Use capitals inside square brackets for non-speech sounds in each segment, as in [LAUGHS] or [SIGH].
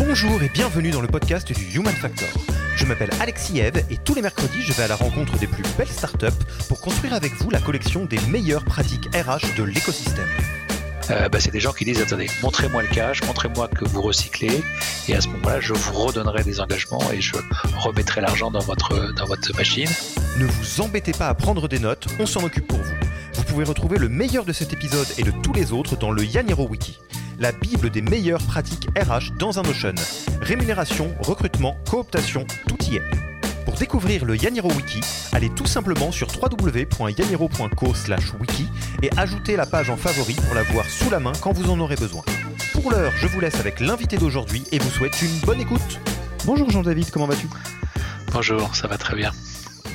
Bonjour et bienvenue dans le podcast du Human Factor. Je m'appelle Alexis Eve et tous les mercredis, je vais à la rencontre des plus belles startups pour construire avec vous la collection des meilleures pratiques RH de l'écosystème. Euh, bah, c'est des gens qui disent attendez, montrez-moi le cash, montrez-moi que vous recyclez, et à ce moment-là, je vous redonnerai des engagements et je remettrai l'argent dans votre, dans votre machine. Ne vous embêtez pas à prendre des notes, on s'en occupe pour vous. Vous pouvez retrouver le meilleur de cet épisode et de tous les autres dans le Yaniro Wiki, la bible des meilleures pratiques RH dans un Ocean. Rémunération, recrutement, cooptation, tout y est. Pour découvrir le Yaniro Wiki, allez tout simplement sur www.yaniro.co/wiki et ajoutez la page en favori pour la voir sous la main quand vous en aurez besoin. Pour l'heure, je vous laisse avec l'invité d'aujourd'hui et vous souhaite une bonne écoute. Bonjour Jean-David, comment vas-tu? Bonjour, ça va très bien.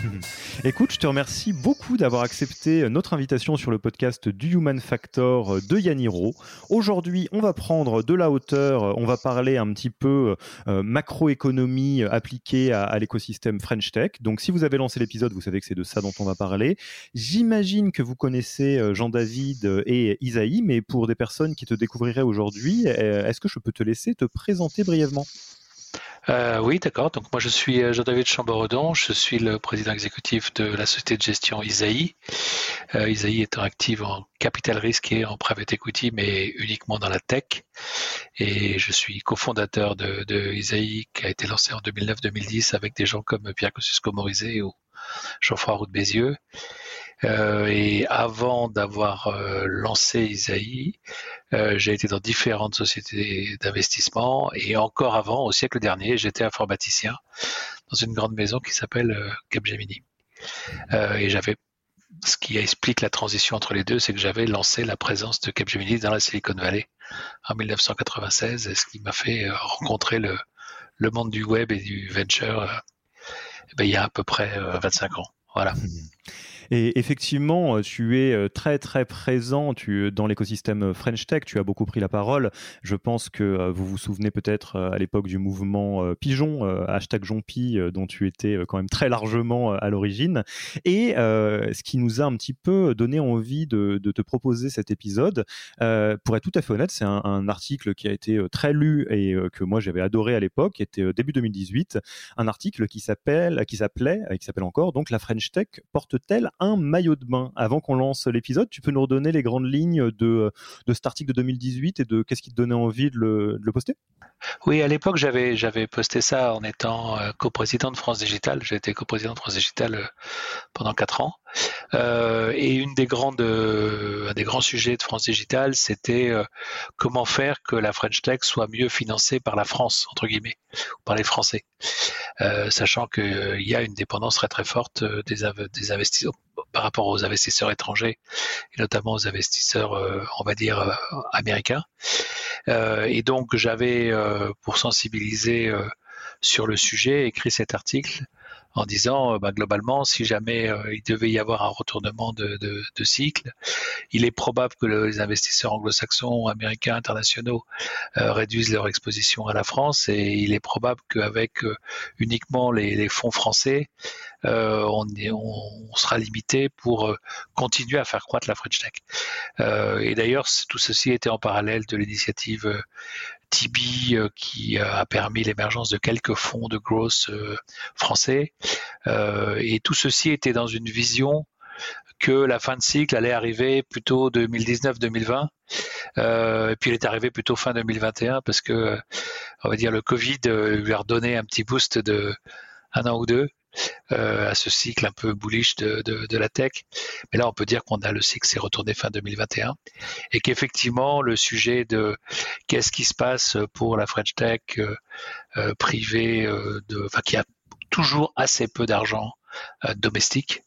[LAUGHS] Écoute, je te remercie beaucoup d'avoir accepté notre invitation sur le podcast du Human Factor de Yaniro. Aujourd'hui, on va prendre de la hauteur, on va parler un petit peu euh, macroéconomie appliquée à, à l'écosystème French Tech. Donc, si vous avez lancé l'épisode, vous savez que c'est de ça dont on va parler. J'imagine que vous connaissez euh, Jean-David et Isaïe, mais pour des personnes qui te découvriraient aujourd'hui, euh, est-ce que je peux te laisser te présenter brièvement? Euh, oui, d'accord. Donc moi je suis euh, Jean-David Chamboredon, je suis le président exécutif de la société de gestion Isaïe. Euh, Isaïe étant active en capital risque et en private equity, mais uniquement dans la tech. Et je suis cofondateur de, de qui a été lancé en 2009-2010 avec des gens comme Pierre Kosciusko-Morizet ou Geoffroy Roux de Bézieux. Euh, et avant d'avoir euh, lancé Isaïe, euh, j'ai été dans différentes sociétés d'investissement et encore avant, au siècle dernier, j'étais informaticien dans une grande maison qui s'appelle Capgemini. et j'avais ce qui explique la transition entre les deux, c'est que j'avais lancé la présence de Capgemini dans la Silicon Valley en 1996, et ce qui m'a fait rencontrer le, monde du web et du venture ben, il y a à peu près 25 ans. Voilà. Et effectivement, euh, tu es euh, très très présent tu, dans l'écosystème euh, French Tech. Tu as beaucoup pris la parole. Je pense que vous vous souvenez peut-être à l'époque du mouvement Pigeon, hashtag Jompi, dont tu étais quand même très largement à l'origine. Et ce qui nous a un petit peu donné envie de, te proposer cet épisode, pour être tout à fait honnête, c'est un, article qui a été très lu et que moi j'avais adoré à l'époque, qui était début 2018, un article qui s'appelle, qui s'appelait, qui s'appelle encore, donc la French Tech porte-t-elle un maillot de bain. Avant qu'on lance l'épisode, tu peux nous redonner les grandes lignes de, de cet article de 2018 et de qu'est-ce qui te donnait envie de le, de le poster? Oui, à l'époque, j'avais, j'avais posté ça en étant euh, coprésident de France Digital. J'ai été coprésident de France Digital euh, pendant quatre ans. Euh, et une des grandes, un des grands sujets de France Digital, c'était comment faire que la French Tech soit mieux financée par la France, entre guillemets, ou par les Français. sachant qu'il y a une dépendance très très forte des, investisseurs par rapport aux investisseurs étrangers et notamment aux investisseurs, euh, on va dire, euh, américains. Euh, et donc j'avais, pour sensibiliser sur le sujet, écrit cet article en disant bah, globalement, si jamais il devait y avoir un retournement de, cycle, il est probable que les investisseurs anglo-saxons, américains, internationaux réduisent leur exposition à la France et il est probable qu'avec uniquement les, fonds français, euh, on, on, sera limité pour euh, continuer à faire croître la French Tech. Euh, et d'ailleurs, tout ceci était en parallèle de l'initiative Tibi qui a permis l'émergence de quelques fonds de growth français. et tout ceci était dans une vision que la fin de cycle allait arriver plutôt 2019-2020. et puis elle est arrivée plutôt fin 2021 parce que, on va dire, le Covid lui a redonné un petit boost de un an ou deux. À ce cycle un peu bullish de, de, la tech. Mais là, on peut dire qu'on a le cycle s'est retourné fin 2021 et qu'effectivement, le sujet de qu'est-ce qui se passe pour la French Tech privée, de, enfin, qui a toujours assez peu d'argent domestique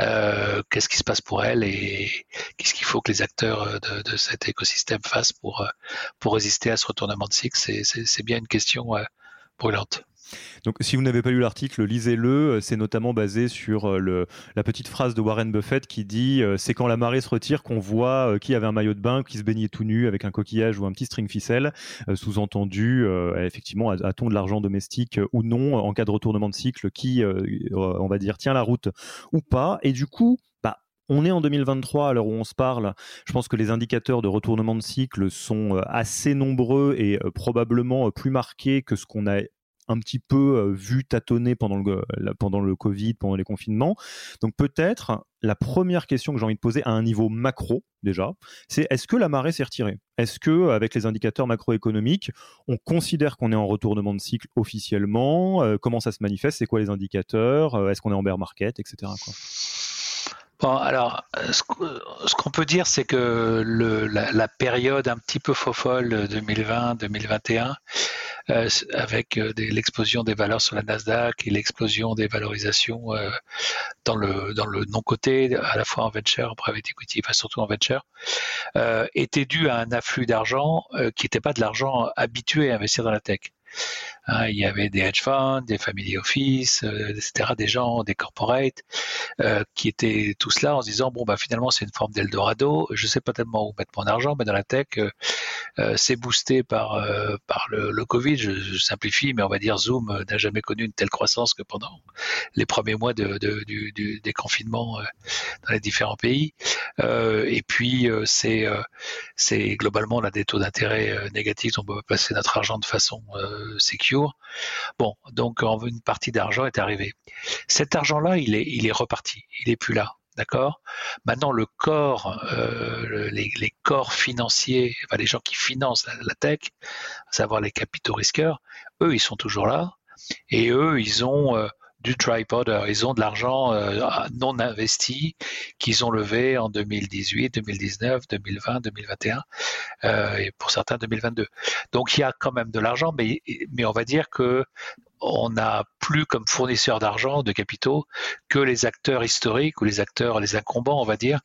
euh, qu'est-ce qui se passe pour elle et qu'est-ce qu'il faut que les acteurs euh, de, cet écosystème fassent pour, euh, pour résister à ce retournement de cycle C'est bien une question brûlante. Donc, si vous n'avez pas lu l'article, lisez-le. C'est notamment basé sur euh, la petite phrase de Warren Buffett qui dit euh, C'est quand la marée se retire qu'on voit euh, qui avait un maillot de bain, qui se baignait tout nu avec un coquillage ou un petit string ficelle. Sous-entendu, effectivement, a-t-on de l'argent domestique ou non en cas de retournement de cycle qui, on va dire, tient la route ou pas? Et du coup, bah, on est en 2023 à l'heure où on se parle. Je pense que les indicateurs de retournement de cycle sont assez nombreux et probablement plus marqués que ce qu'on a un petit peu vu tâtonner pendant le, pendant le Covid, pendant les confinements. Donc peut-être la première question que j'ai envie de poser à un niveau macro déjà, c'est est-ce que la marée s'est retirée? Est-ce que avec les indicateurs macroéconomiques, on considère qu'on est en retournement de cycle officiellement? Comment ça se manifeste? C'est quoi les indicateurs? Est-ce qu'on est en bear market, etc. Alors, ce qu'on peut dire, c'est que la, période un petit peu fofolle 2020-2021 euh, avec euh, l'explosion des valeurs sur la Nasdaq et l'explosion des valorisations euh, dans le dans le non coté, à la fois en venture, en private equity, enfin surtout en venture, était dû à un afflux d'argent qui n'était pas de l'argent habitué à investir dans la tech. Hein, il y avait des hedge funds, des family office, euh, etc., des gens, des corporates, euh, qui étaient tous là en se disant bon bah finalement c'est une forme d'Eldorado. Je sais pas tellement où mettre mon argent, mais dans la tech, euh, c'est boosté par par le, le Covid. Je, simplifie, mais on va dire Zoom n'a jamais connu une telle croissance que pendant les premiers mois de, de du, du, des confinements dans les différents pays. et puis c'est c'est globalement on des taux d'intérêt négatifs, on peut passer notre argent de façon Bon, donc une partie d'argent est arrivée. Cet argent-là, il est, il est reparti. Il est plus là. D'accord? Maintenant, le corps, euh, les, corps financiers, les gens qui financent la, tech, à savoir les capitaux risqueurs, eux, ils sont toujours là. Et eux, ils ont euh, du powder. Ils ont de l'argent euh, non investi qu'ils ont levé en 2018, 2019, 2020, 2021 et pour certains 2022. Donc il y a quand même de l'argent, mais, mais on va dire que on n'a plus comme fournisseur d'argent, de capitaux, que les acteurs historiques ou les acteurs, les incombants, on va dire,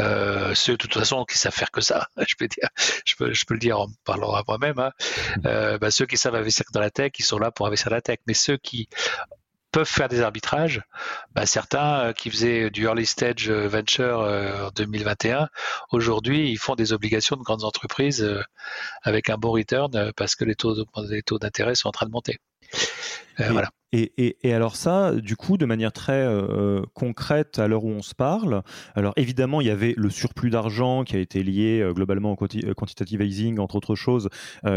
euh, ceux de toute façon qui savent faire que ça. [LAUGHS] Je peux dire, je peux, je peux le dire en parlant à moi-même. Hein. Euh, bah, ceux qui savent investir dans la tech, ils sont là pour investir dans la tech. Mais ceux qui peuvent faire des arbitrages. Bah, certains euh, qui faisaient du early stage euh, venture euh, en 2021, aujourd'hui, ils font des obligations de grandes entreprises avec un bon return parce que les taux, les taux d'intérêt sont en train de monter. voilà. Et, alors ça, du coup, de manière très euh, concrète à l'heure où on se parle, alors évidemment, il y avait le surplus d'argent qui a été lié euh, globalement au euh, quantitative easing, entre autres choses,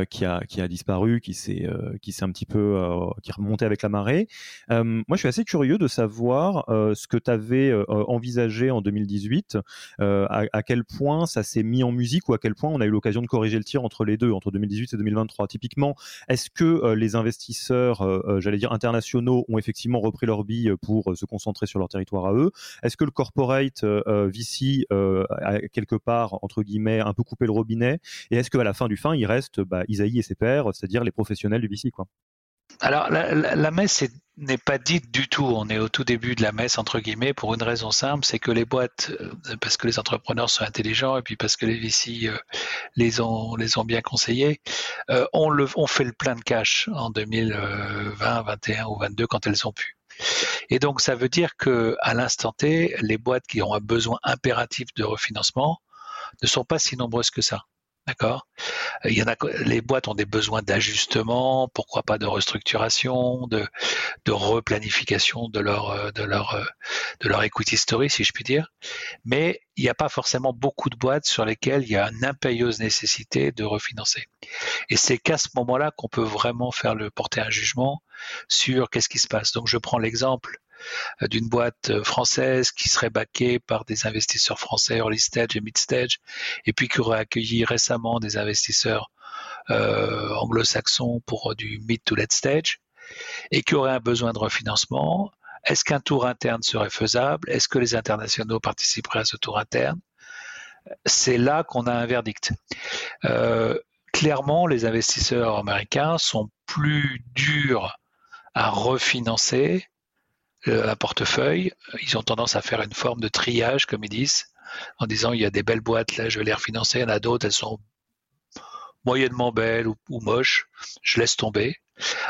qui, a, qui a disparu, qui s'est s'est un petit peu qui remonté avec la marée. moi, je suis assez curieux de savoir ce que tu avais envisagé en 2018, à, à, quel point ça s'est mis en musique ou à quel point on a eu l'occasion de corriger le tir entre les deux, entre 2018 et 2023. Typiquement, est-ce que les investisseurs, j'allais dire internationaux, ont effectivement repris leur bille pour euh, se concentrer sur leur territoire à eux. Est-ce que le corporate euh, euh, VC a quelque part, entre guillemets, un peu coupé le robinet? Et est-ce qu'à la fin du fin, il reste bah, Isaïe et ses pairs, c'est-à-dire les professionnels du VC alors, la, messe n'est pas dite du tout. On est au tout début de la messe, entre guillemets, pour une raison simple, c'est que les boîtes, parce que les entrepreneurs sont intelligents et puis parce que les VC les, ont, les ont bien conseillés, on fait le plein de cash en 2020, 2021 ou 2022 quand elles ont pu. Et donc, ça veut dire que à l'instant T, les boîtes qui ont un besoin impératif de refinancement ne sont pas si nombreuses que ça. D'accord. Il y en a, les boîtes ont des besoins d'ajustement, pourquoi pas de restructuration, de, de replanification de leur, de leur, de leur equity story, si je puis dire. Mais il n'y a pas forcément beaucoup de boîtes sur lesquelles il y a une impérieuse nécessité de refinancer. Et c'est qu'à ce moment-là qu'on peut vraiment faire le porter un jugement sur qu'est-ce qui se passe. Donc je prends l'exemple euh, d'une boîte euh, française qui serait backée par des investisseurs français early stage et mid stage, et puis qui aurait accueilli récemment des investisseurs euh, anglo-saxons pour du mid to late stage, et qui aurait un besoin de refinancement. est-ce qu'un tour interne serait faisable? Est-ce que les internationaux participeraient à ce tour interne? C'est là qu'on a un verdict. Euh, clairement, les investisseurs américains sont plus durs à refinancer euh, un portefeuille. Ils ont tendance à faire une forme de triage, comme ils disent, en disant il y a des belles boîtes, là je vais les refinancer, il y en a d'autres, elles sont moyennement belles ou, ou moches, je laisse tomber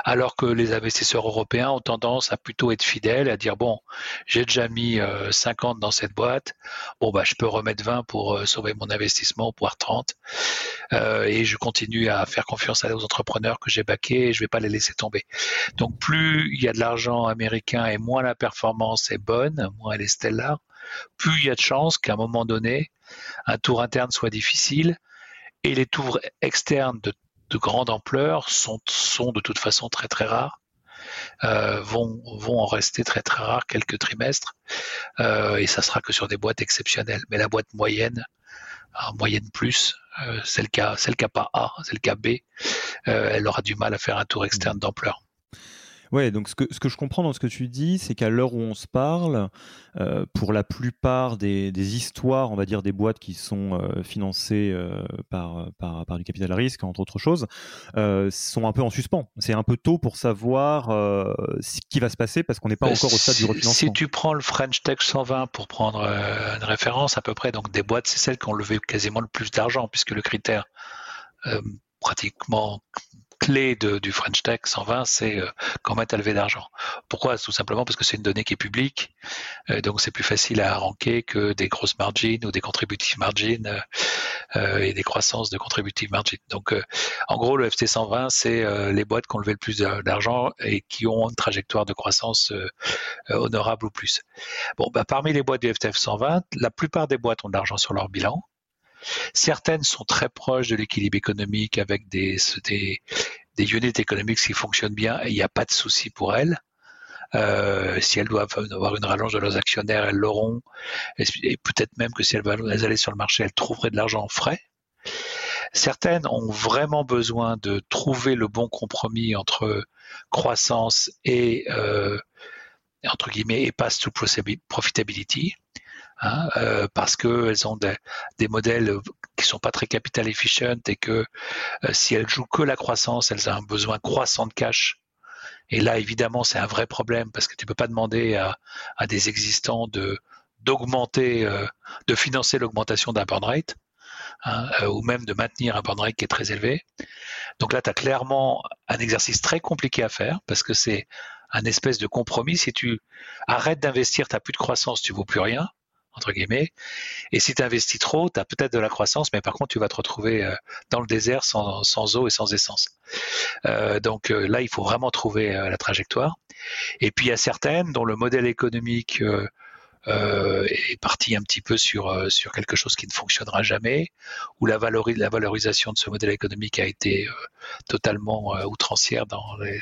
alors que les investisseurs européens ont tendance à plutôt être fidèles, à dire bon, j'ai déjà mis 50 euh, dans cette boîte, bon bah je peux remettre 20 pour euh, sauver mon investissement, voire 30, euh, et je continue à faire confiance aux entrepreneurs que j'ai baqués et je vais pas les laisser tomber. Donc plus il y a de l'argent américain et moins la performance est bonne, moins elle est stellar, plus il y a de chances qu'à un moment donné, un tour interne soit difficile et les tours externes de de grande ampleur sont, sont de toute façon très très rares. Euh, vont, vont en rester très très rares quelques trimestres euh, et ça sera que sur des boîtes exceptionnelles. Mais la boîte moyenne, en moyenne plus, euh, c'est le cas, c'est le cas pas A, c'est le cas B, elle aura du mal à faire un tour externe d'ampleur. Ouais, donc ce que, ce que je comprends dans ce que tu dis, c'est qu'à l'heure où on se parle, euh, pour la plupart des, des, histoires, on va dire des boîtes qui sont euh, financées euh, par, par, par, du capital risque, entre autres choses, sont un peu en suspens. C'est un peu tôt pour savoir ce qui va se passer parce qu'on n'est pas encore au stade du refinancement. Si tu prends le French Tech 120 pour prendre une référence à peu près, donc des boîtes, c'est celles qui ont levé quasiment le plus d'argent puisque le critère pratiquement clé du French Tech 120, c'est euh, combien tu as levé d'argent. Pourquoi? Tout simplement parce que c'est une donnée qui est publique, euh, donc c'est plus facile à ranker que des grosses margins ou des contributive margins euh, et des croissances de contributive margin. Donc en gros, le FT 120, c'est les boîtes qui ont levé le plus d'argent et qui ont une trajectoire de croissance honorable ou plus. Bah, parmi les boîtes du FTF 120, la plupart des boîtes ont de l'argent sur leur bilan. Certaines sont très proches de l'équilibre économique avec des, des, des units économiques qui fonctionnent bien et il n'y a pas de souci pour elles. Euh, si elles doivent avoir une rallonge de leurs actionnaires, elles l'auront. Et, peut-être même que si elles veulent aller sur le marché, elles trouveraient de l'argent en frais. Certaines ont vraiment besoin de trouver le bon compromis entre croissance et euh, entre guillemets et pass to profitability. Hein, euh, parce qu'elles ont des, des, modèles qui sont pas très capital efficient et que euh, si elles jouent que la croissance, elles ont un besoin croissant de cash. Et là, évidemment, c'est un vrai problème parce que tu peux pas demander à, à des existants de d'augmenter, euh, de financer l'augmentation d'un burn rate. Hein, ou même de maintenir un burn rate qui est très élevé. Donc là, tu as clairement un exercice très compliqué à faire parce que c'est un espèce de compromis. Si tu arrêtes d'investir, tu n'as plus de croissance, tu vaux plus rien entre guillemets. Et si tu investis trop, tu as peut-être de la croissance, mais par contre, tu vas te retrouver euh, dans le désert sans, eau et sans essence. Euh, donc euh, là, il faut vraiment trouver la trajectoire. Et puis, il y a certaines dont le modèle économique est parti un petit peu sur, euh, sur quelque chose qui ne fonctionnera jamais, où la, valorisation de ce modèle économique a été euh, totalement outrancière dans les,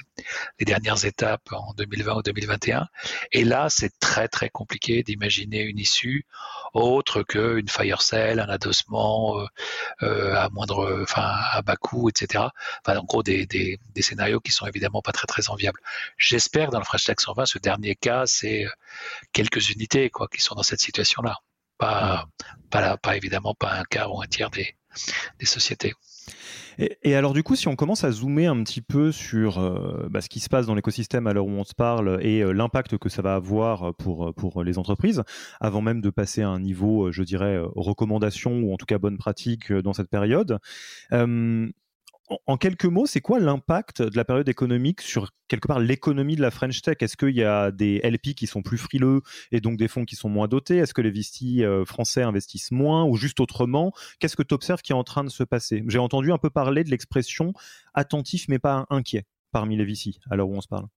dernières étapes en 2020 ou 2021. Et là, c'est très très compliqué d'imaginer une issue autre qu'une fire sale, un adossement euh, à moindre, enfin à bas coût, etc. Enfin, en gros, des, des, scénarios qui sont évidemment pas très très enviables. J'espère dans le Fresh Tech 120, ce dernier cas, c'est quelques unités quoi, qui sont dans cette situation-là. Pas, pas, pas évidemment pas un quart ou un tiers des, des sociétés. Et, alors du coup, si on commence à zoomer un petit peu sur euh, bah, ce qui se passe dans l'écosystème à l'heure où on se parle et euh, l'impact que ça va avoir pour, pour les entreprises, avant même de passer à un niveau, je dirais, recommandation ou en tout cas bonne pratique dans cette période, en, quelques mots, c'est quoi l'impact de la période économique sur quelque part l'économie de la French Tech? Est-ce qu'il y a des LP qui sont plus frileux et donc des fonds qui sont moins dotés? Est-ce que les VC euh, français investissent moins ou juste autrement? Qu'est-ce que tu observes qui est en train de se passer? J'ai entendu un peu parler de l'expression attentif mais pas inquiet parmi les VC à l'heure où on se parle.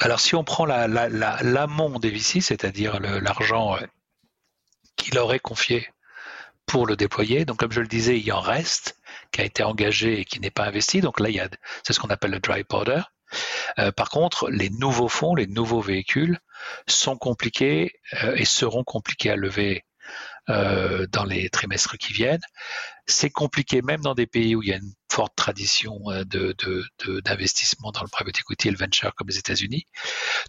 Alors si on prend l'amont la, des VC, c'est-à-dire l'argent euh, qu'il aurait confié pour le déployer, donc comme je le disais, il y en reste qui a été engagé et qui n'est pas investi. Donc là, il y a, c'est ce qu'on appelle le dry powder. Euh, par contre, les nouveaux fonds, les nouveaux véhicules sont compliqués euh, et seront compliqués à lever euh, dans les trimestres qui viennent. C'est compliqué même dans des pays où il y a une forte tradition euh, d'investissement dans le private equity et le venture comme les États-Unis,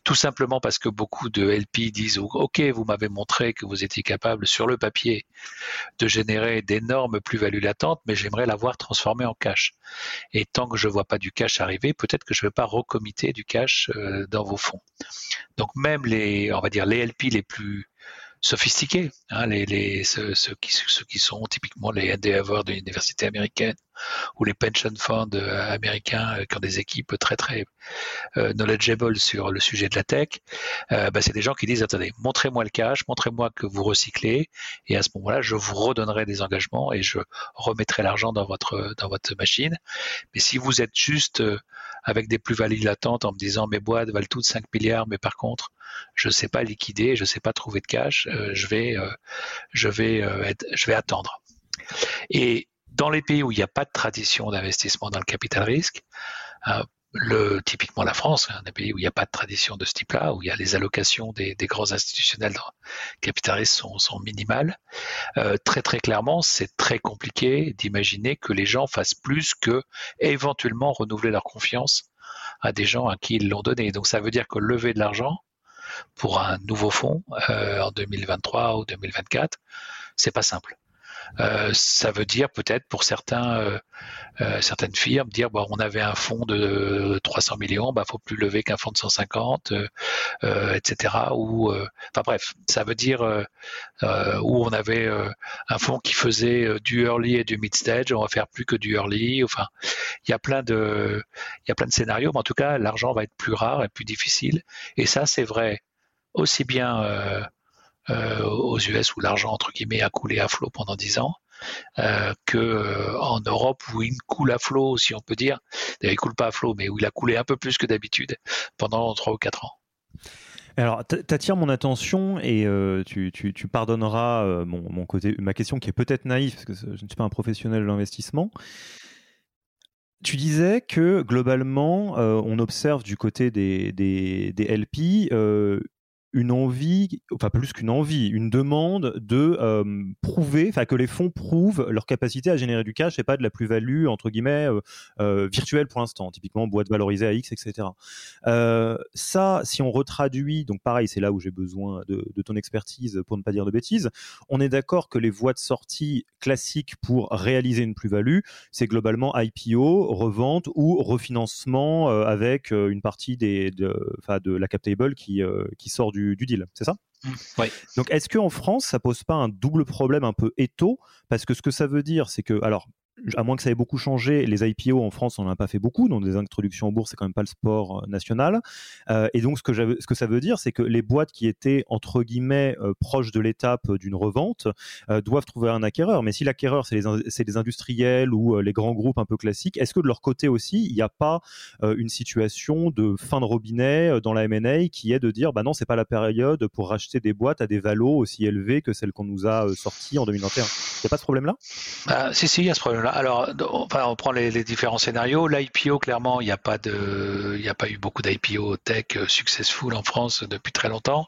tout simplement parce que beaucoup de LP disent OK, vous m'avez montré que vous étiez capable sur le papier de générer d'énormes plus-values latentes, mais j'aimerais l'avoir transformé en cash. Et tant que je ne vois pas du cash arriver, peut-être que je ne vais pas recomiter du cash euh, dans vos fonds. Donc même les, on va dire les LP les plus sophistiqués, hein, ceux, qui, sont typiquement les Endeavor de l'université américaine ou les pension funds euh, américains euh, qui ont des équipes très très euh, knowledgeable sur le sujet de la tech, bah, c'est des gens qui disent attendez, montrez-moi le cash, montrez-moi que vous recyclez et à ce moment-là, je vous redonnerai des engagements et je remettrai l'argent dans votre dans votre machine. Mais si vous êtes juste avec des plus-values latentes en me disant mes boîtes valent toutes 5 milliards, mais par contre je ne sais pas liquider, je ne sais pas trouver de cash, je vais je vais je vais attendre. Et dans les pays où il n'y a pas de tradition d'investissement dans le capital risque, euh, le, typiquement la France, un pays où il n'y a pas de tradition de ce type-là, où il y a les allocations des, grands institutionnels dans le capital risque sont, minimales, euh, très très clairement, c'est très compliqué d'imaginer que les gens fassent plus que éventuellement renouveler leur confiance à des gens à qui ils l'ont donné. Donc ça veut dire que lever de l'argent pour un nouveau fonds euh, en 2023 ou 2024, c'est pas simple. Euh, ça veut dire peut-être pour certains, euh, euh, certaines firmes dire bon, on avait un fonds de 300 millions, bah faut plus lever qu'un fonds de 150, etc. Ou enfin bref, ça veut dire où on avait un fonds qui faisait du early et du mid stage, on va faire plus que du early. Enfin, il y a plein de, il y a plein de scénarios, mais en tout cas, l'argent va être plus rare et plus difficile. Et ça, c'est vrai aussi bien aux US où l'argent entre guillemets a coulé à flot pendant dix ans, euh, que euh, en Europe où il coule à flot, si on peut dire. D'ailleurs, il coule pas à flot, mais où il a coulé un peu plus que d'habitude pendant trois ou quatre ans. Alors, t'attires mon attention et tu, pardonneras mon, côté, ma question qui est peut-être naïve parce que je ne suis pas un professionnel de l'investissement. Tu disais que globalement, on observe du côté des, des, des LP une envie, enfin plus qu'une envie, une demande de euh, prouver, enfin que les fonds prouvent leur capacité à générer du cash et pas de la plus-value entre guillemets euh, euh, virtuelle pour l'instant, typiquement boîte valorisée à X, etc. ça, si on retraduit, donc pareil, c'est là où j'ai besoin de, de, ton expertise pour ne pas dire de bêtises. On est d'accord que les voies de sortie classiques pour réaliser une plus-value, c'est globalement IPO, revente ou refinancement avec une partie des, de, de la cap table qui, qui sort du du, deal, c'est ça mmh. Oui. Donc, est-ce qu'en France, ça pose pas un double problème un peu étau? Parce que ce que ça veut dire, c'est que, alors, à moins que ça ait beaucoup changé, les IPO en France, on n'en a pas fait beaucoup. Donc, des introductions en bourse, c'est quand même pas le sport euh, national. Euh, et donc, ce que, ça veut dire, c'est que les boîtes qui étaient, entre guillemets, euh, proches de l'étape d'une revente doivent trouver un acquéreur. Mais si l'acquéreur, c'est les, industriels ou les grands groupes un peu classiques, est-ce que de leur côté aussi, il n'y a pas une situation de fin de robinet dans la M&A qui est de dire, bah non, c'est pas la période pour racheter des boîtes à des valos aussi élevés que celles qu'on nous a sorties en 2021 Il n'y a pas ce problème-là? Bah, Si, il y a ce problème alors, enfin, on prend les, différents scénarios. L'IPO, clairement, il n'y a pas pas eu beaucoup d'IPO tech euh, successful en France depuis très longtemps.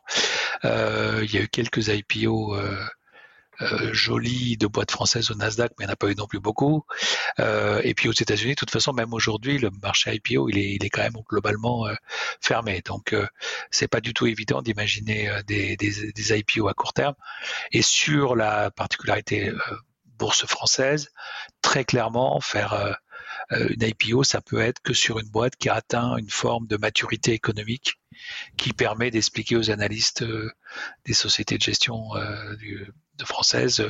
Euh, il y a eu quelques IPO euh, jolies de boîtes françaises au Nasdaq, mais il n'y en a pas eu non plus beaucoup. et puis aux États-Unis, de toute façon, même aujourd'hui, le marché IPO, il est, quand même globalement fermé. Donc, c'est pas du tout évident d'imaginer des, des, IPO à court terme. Et sur la particularité bourse française, très clairement, faire euh, euh, une IPO, ça peut être que sur une boîte qui a atteint une forme de maturité économique qui permet d'expliquer aux analystes euh, des sociétés de gestion de françaises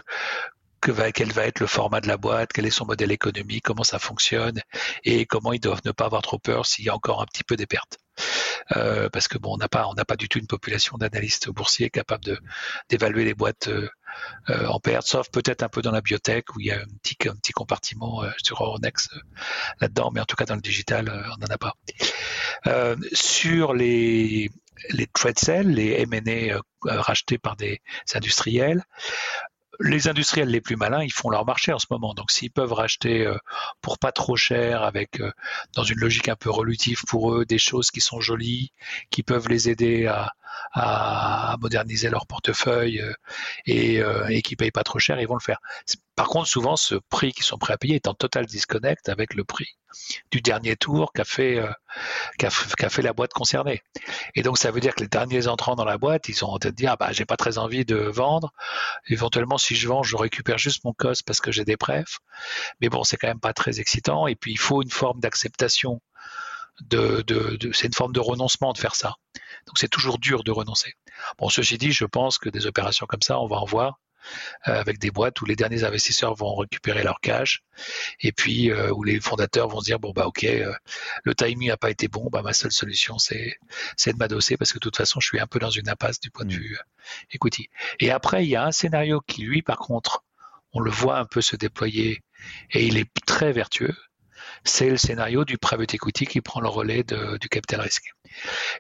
que va, quel va être le format de la boîte, quel est son modèle économique, comment ça fonctionne et comment ils doivent ne pas avoir trop peur s'il y a encore un petit peu des pertes. parce que bon, on n'a pas, on n'a pas du tout une population d'analystes boursiers capables d'évaluer les boîtes euh, en perte, sauf peut-être un peu dans la biotech où il y a un petit, un petit compartiment euh, sur Euronext euh, là-dedans, mais en tout cas dans le digital, on n'en a pas. sur les, les trade sales, les M&A rachetés par des industriels, les industriels les plus malins, ils font leur marché en ce moment. Donc, s'ils peuvent racheter euh, pour pas trop cher, avec euh, dans une logique un peu relutive pour eux, des choses qui sont jolies, qui peuvent les aider à, moderniser leur portefeuille euh, et, et qui payent pas trop cher, ils vont le faire. Par contre, souvent, ce prix qu'ils sont prêts à payer est en total disconnect avec le prix du dernier tour qu'a fait, euh, fait la boîte concernée. Et donc, ça veut dire que les derniers entrants dans la boîte, ils ont peut-être dit, ah bah, j'ai pas très envie de vendre. Éventuellement, si je vends, je récupère juste mon cost parce que j'ai des prefs. Mais bon, c'est quand même pas très excitant. Et puis, il faut une forme d'acceptation de, de, c'est une forme de renoncement de faire ça. Donc c'est toujours dur de renoncer. Bon, ceci dit, je pense que des opérations comme ça, on va en voir avec des boîtes où les derniers investisseurs vont récupérer leur cash et puis euh, où les fondateurs vont se dire bon bah ok euh, le timing n'a pas été bon bah ma seule solution c'est c'est de m'adosser parce que de toute façon je suis un peu dans une impasse du point de mmh. vue equity et après il y a un scénario qui lui par contre on le voit un peu se déployer et il est très vertueux c'est le scénario du private equity qui prend le relais du capital risque.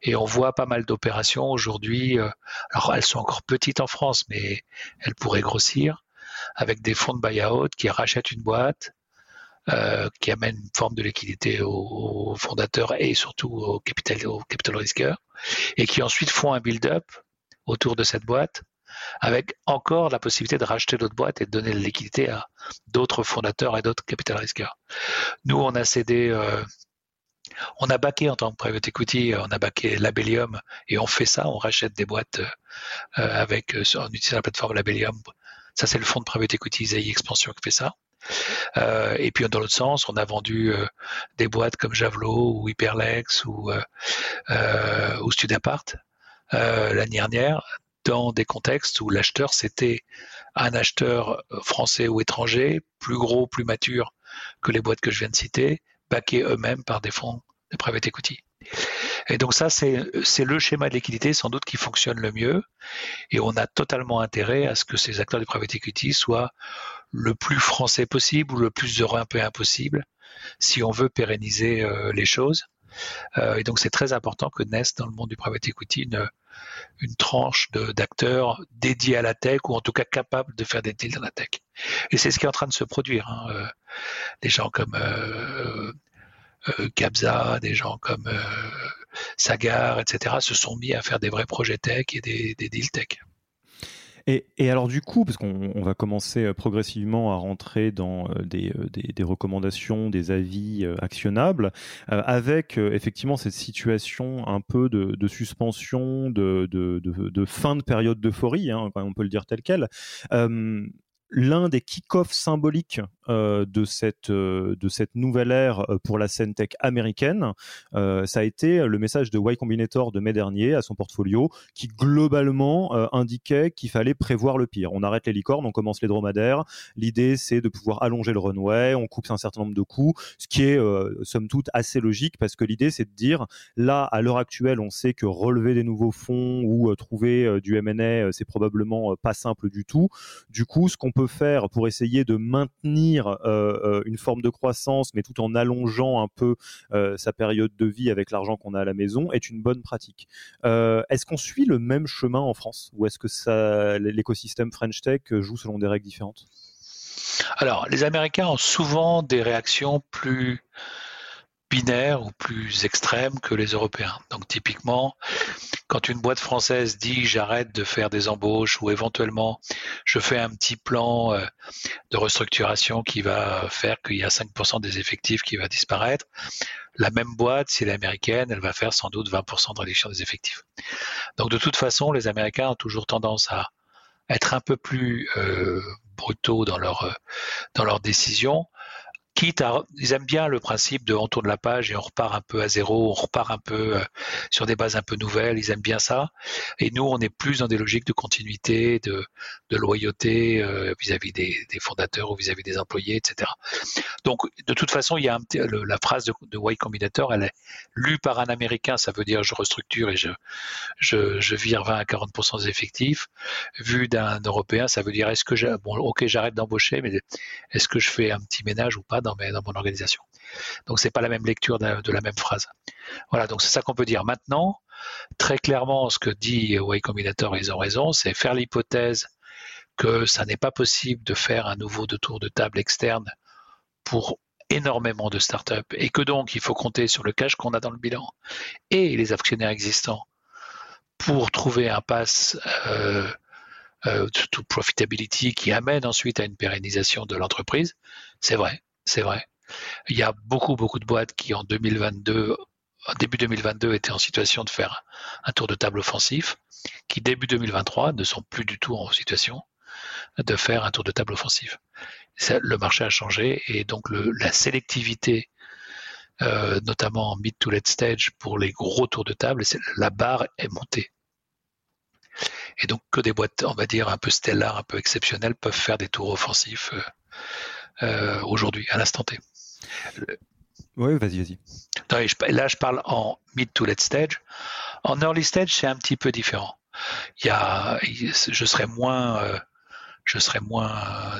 Et on voit pas mal d'opérations aujourd'hui. Euh, alors elles sont encore petites en France, mais elles pourraient grossir avec des fonds de buy-out qui rachètent une boîte, euh, qui amènent une forme de liquidité aux, fondateurs et surtout aux capital, aux capital et qui ensuite font un build-up autour de cette boîte avec encore la possibilité de racheter d'autres boîtes et de donner la liquidité à d'autres fondateurs et d'autres capital risqueurs. Nous, on a cédé, euh, on a baqué en tant que private equity, on a baqué Labellium et on fait ça, on rachète des boîtes euh, avec, euh, en utilisant la plateforme Labellium. Ça, c'est le fonds de private equity Zai Expansion qui fait ça. et puis dans l'autre sens, on a vendu des boîtes comme Javelot ou Hyperlex ou, ou Studapart l'année dernière dans des contextes où l'acheteur, c'était un acheteur euh, français ou étranger, plus gros, plus mature que les boîtes que je viens de citer, baqués eux-mêmes par des fonds de private equity. Et donc ça, c'est le schéma de liquidité sans doute qui fonctionne le mieux. Et on a totalement intérêt à ce que ces acteurs de private equity soient le plus français possible ou le plus européen possible si on veut pérenniser euh, les choses. Euh, et donc c'est très important que naisse dans le monde du private equity une, tranche d'acteurs dédiés à la tech ou en tout cas capables de faire des deals dans la tech. Et c'est ce qui est en train de se produire. Hein. Euh, des gens comme euh, euh, des gens comme Sagar, etc., se sont mis à faire des vrais projets tech et des, des deals tech. Et, alors du coup, parce qu'on va commencer euh, progressivement à rentrer dans euh, euh, des, recommandations, des avis actionnables, avec effectivement cette situation un peu de, suspension, de, fin de période d'euphorie, hein, on peut le dire tel quel l'un des kick-offs symboliques euh, de, cette, euh, de cette nouvelle ère euh, pour la scène tech américaine, ça a été le message de Y Combinator de mai dernier à son portfolio, qui globalement indiquait qu'il fallait prévoir le pire. On arrête les licornes, on commence les dromadaires. L'idée, c'est de pouvoir allonger le runway, on coupe un certain nombre de coûts, ce qui est somme toute assez logique, parce que l'idée, c'est de dire, là, à l'heure actuelle, on sait que relever des nouveaux fonds ou trouver du M&A, c'est probablement pas simple du tout. Du coup, ce peut faire pour essayer de maintenir euh, euh, une forme de croissance, mais tout en allongeant un peu euh, sa période de vie avec l'argent qu'on a à la maison, est une bonne pratique. est-ce qu'on suit le même chemin en France? Ou est-ce que l'écosystème French Tech joue selon des règles différentes? Alors, les Américains ont souvent des réactions plus binaires ou plus extrêmes que les Européens. Donc typiquement, quand une boîte française dit j'arrête de faire des embauches ou éventuellement je fais un petit plan euh, de restructuration qui va faire qu'il y a 5% des effectifs qui va disparaître, la même boîte, si elle est américaine, elle va faire sans doute 20% de réduction des effectifs. Donc de toute façon, les Américains ont toujours tendance à être un peu plus euh, brutaux dans leur euh, dans leurs décisions quitte à, ils aiment bien le principe de on tourne la page et on repart un peu à zéro, on repart un peu euh, sur des bases un peu nouvelles, ils aiment bien ça. Et nous, on est plus dans des logiques de continuité, de, loyauté euh, vis-à-vis des, fondateurs ou vis-à-vis des employés, etc. Donc, de toute façon, il y a la phrase de, de Y Combinator, elle est lue par un Américain, ça veut dire je restructure et je, je, vire 20 à 40% des effectifs. Vu d'un Européen, ça veut dire est-ce que bon, ok, j'arrête d'embaucher, mais est-ce que je fais un petit ménage ou pas dans, mon organisation. Donc c'est pas la même lecture de, la même phrase. Voilà, donc c'est ça qu'on peut dire. Maintenant, très clairement, ce que dit Y Combinator, ils ont raison, c'est faire l'hypothèse que ça n'est pas possible de faire un nouveau tour de table externe pour énormément de startups et que donc il faut compter sur le cash qu'on a dans le bilan et les actionnaires existants pour trouver un pass euh, euh, to profitability qui amène ensuite à une pérennisation de l'entreprise, c'est vrai, c'est vrai. Il y a beaucoup, beaucoup de boîtes qui en 2022, début 2022, étaient en situation de faire un tour de table offensif, qui début 2023 ne sont plus du tout en situation de faire un tour de table offensif. le marché a changé et donc la sélectivité, euh, notamment en mid to late stage pour les gros tours de table, la barre est montée. Et donc que des boîtes, on va dire, un peu stellar, un peu exceptionnelles, peuvent faire des tours offensifs euh, euh, aujourd'hui, à l'instant T. Oui, vas-y, vas-y. Là, je parle en mid to late stage. En early stage, c'est un petit peu différent. Il y a, je serais moins, je serais moins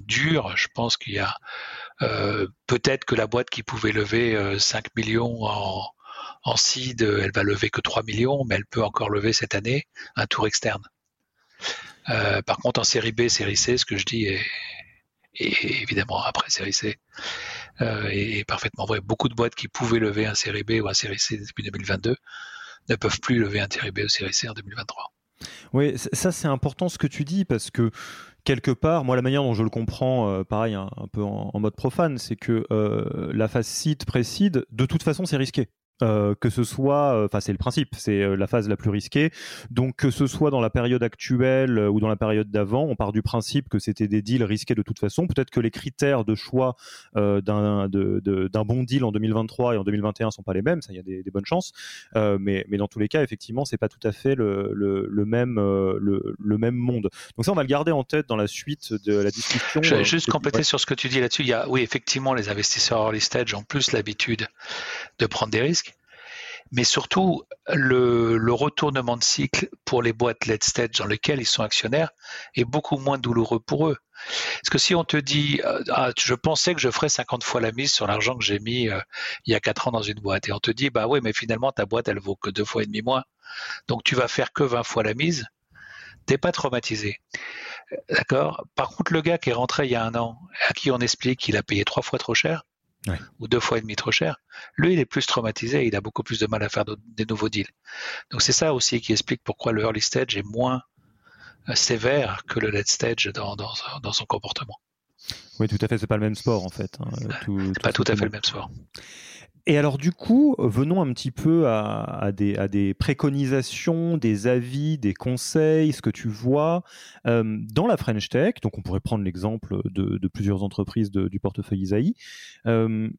dur. Je pense qu'il y a euh, peut-être que la boîte qui pouvait lever 5 euh, millions en, en seed, elle va lever que 3 millions, mais elle peut encore lever cette année un tour externe. Euh, par contre, en série B, série C, ce que je dis est, évidemment après série C est, parfaitement vrai. Beaucoup de boîtes qui pouvaient lever un série B ou un série C depuis 2022 ne peuvent plus lever un série B ou série C en 2023. Oui, ça c'est important ce que tu dis parce que quelque part, moi la manière dont je le comprends, euh, pareil, un, peu en, mode profane, c'est que euh, la phase site précide, de toute façon c'est risqué. Euh, que ce soit, euh, enfin c'est le principe, c'est euh, la phase la plus risquée. Donc que ce soit dans la période actuelle ou dans la période d'avant, on part du principe que c'était des deals risqués de toute façon. Peut-être que les critères de choix d'un d'un bon deal en 2023 et en 2021 sont pas les mêmes, ça il y a des, bonnes chances. mais, mais dans tous les cas, effectivement, c'est pas tout à fait le, le, même le, le, même monde. Donc ça, on va le garder en tête dans la suite de la discussion. Je vais juste compléter sur ce que tu dis là-dessus. Il y a, oui, effectivement, les investisseurs early stage ont plus l'habitude de prendre des risques mais surtout le, retournement de cycle pour les boîtes late stage dans lesquelles ils sont actionnaires est beaucoup moins douloureux pour eux. Parce que si on te dit, euh, ah, je pensais que je ferais 50 fois la mise sur l'argent que j'ai mis euh, il y a 4 ans dans une boîte, et on te dit, bah oui, mais finalement ta boîte elle vaut que deux fois et demi moins, donc tu vas faire que 20 fois la mise, t'es pas traumatisé. D'accord? Par contre, le gars qui est rentré il y a un an, à qui on explique qu'il a payé trois fois trop cher, ou deux fois et demi trop cher, lui, il est plus traumatisé, il a beaucoup plus de mal à faire des nouveaux deals. Donc c'est ça aussi qui explique pourquoi le early stage est moins euh, sévère que le late stage dans, dans, son comportement. Oui, tout à fait, c'est pas le même sport en fait. Hein, c'est pas tout à fait le même sport. Et alors du coup, venons un petit peu à, des, préconisations, des avis, des conseils, ce que tu vois euh, dans la French Tech. Donc on pourrait prendre l'exemple de, plusieurs entreprises du portefeuille Isaïe. Euh,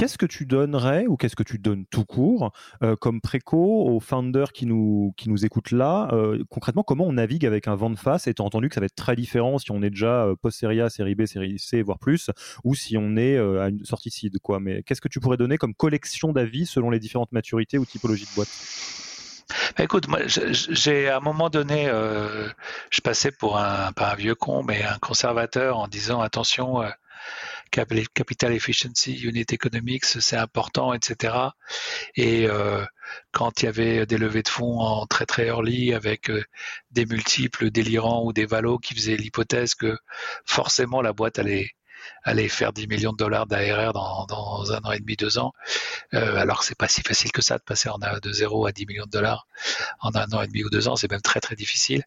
qu'est-ce que tu donnerais ou qu'est-ce que tu donnes tout court euh, comme préco aux founders qui nous, qui nous écoutent là euh, Concrètement, comment on navigue avec un vent de face Étant entendu que ça va être très différent si on est déjà euh, post-série A, série B, série C, voire plus, ou si on est à une sortie seed. Quoi. Mais qu'est-ce que tu pourrais donner comme collection d'avis selon les différentes maturités ou typologies de boîtes? Bah, écoute, moi, j'ai à un moment donné, je passais pour un pas un vieux con, mais un conservateur en disant attention, capital efficiency, unit economics, c'est important, etc. Et euh, quand il y avait des levées de fonds en très très early avec euh, des multiples délirants ou des valos qui faisaient l'hypothèse que forcément la boîte allait aller faire 10 millions de dollars d'ARR dans, un an et demi, deux ans, euh, alors c'est pas si facile que ça de passer de 0 à 10 millions de dollars en un an et demi ou deux ans, c'est même très très difficile.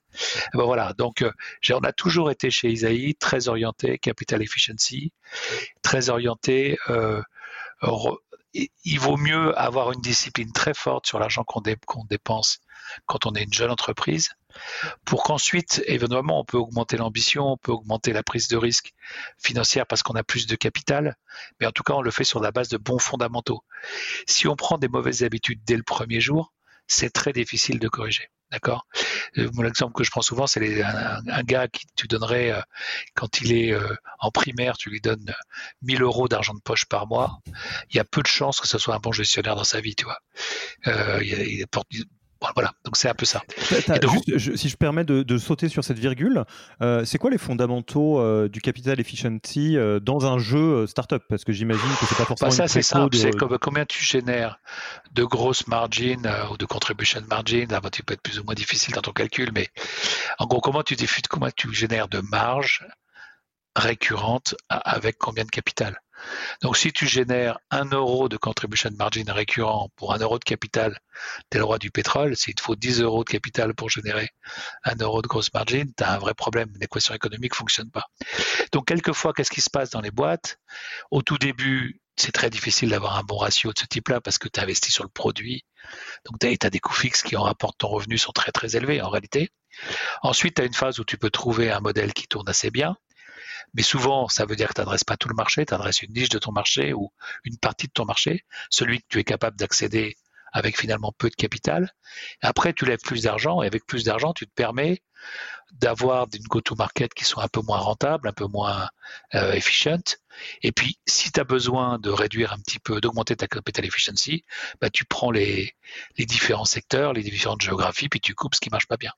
Et ben voilà, donc euh, on a toujours été chez Isaïe très orienté capital efficiency, très orienté euh, il vaut mieux avoir une discipline très forte sur l'argent qu'on dépense quand on est une jeune entreprise, pour qu'ensuite, éventuellement, on peut augmenter l'ambition, on peut augmenter la prise de risque financière parce qu'on a plus de capital, mais en tout cas, on le fait sur la base de bons fondamentaux. Si on prend des mauvaises habitudes dès le premier jour, c'est très difficile de corriger. D'accord? Euh, Mon exemple que je prends souvent, c'est un, gars qui tu donnerais, euh, quand il est euh, en primaire, tu lui donnes 1000 euros d'argent de poche par mois. Il y a peu de chances que ce soit un bon gestionnaire dans sa vie, tu vois. il, voilà, donc c'est un peu ça. si je permets de, sauter sur cette virgule, euh, c'est quoi les fondamentaux euh, du capital efficiency euh, dans un jeu startup? Parce que j'imagine que c'est pas forcément. Bah ça, c'est simple. C'est combien tu génères de grosses margins ou de contribution margin. Là, tu peux être plus ou moins difficile dans ton calcul, mais en gros, comment tu diffuses, comment tu génères de marge récurrente avec combien de capital? Donc si tu génères un euro de contribution margin récurrent pour un euro de capital, tu es le roi du pétrole. S'il te faut 10 euros de capital pour générer un euro de grosse margin, tu un vrai problème. L'équation économique ne fonctionne pas. Donc quelquefois, qu'est-ce qui se passe dans les boîtes? Au tout début, c'est très difficile d'avoir un bon ratio de ce type-là parce que tu investis sur le produit. Donc tu des coûts fixes qui en rapportent ton revenu sont très très élevés en réalité. Ensuite, tu as une phase où tu peux trouver un modèle qui tourne assez bien. Mais souvent, ça veut dire que tu n'adresses pas tout le marché, tu adresses une niche de ton marché ou une partie de ton marché, celui que tu es capable d'accéder avec finalement peu de capital. Après, tu lèves plus d'argent et avec plus d'argent, tu te permets d'avoir une go-to-market qui soit un peu moins rentable, un peu moins euh. Et puis, si tu as besoin de réduire un petit peu, d'augmenter ta capital efficiency, bah, tu prends les, les différents secteurs, les différentes géographies, puis tu coupes ce qui marche pas bien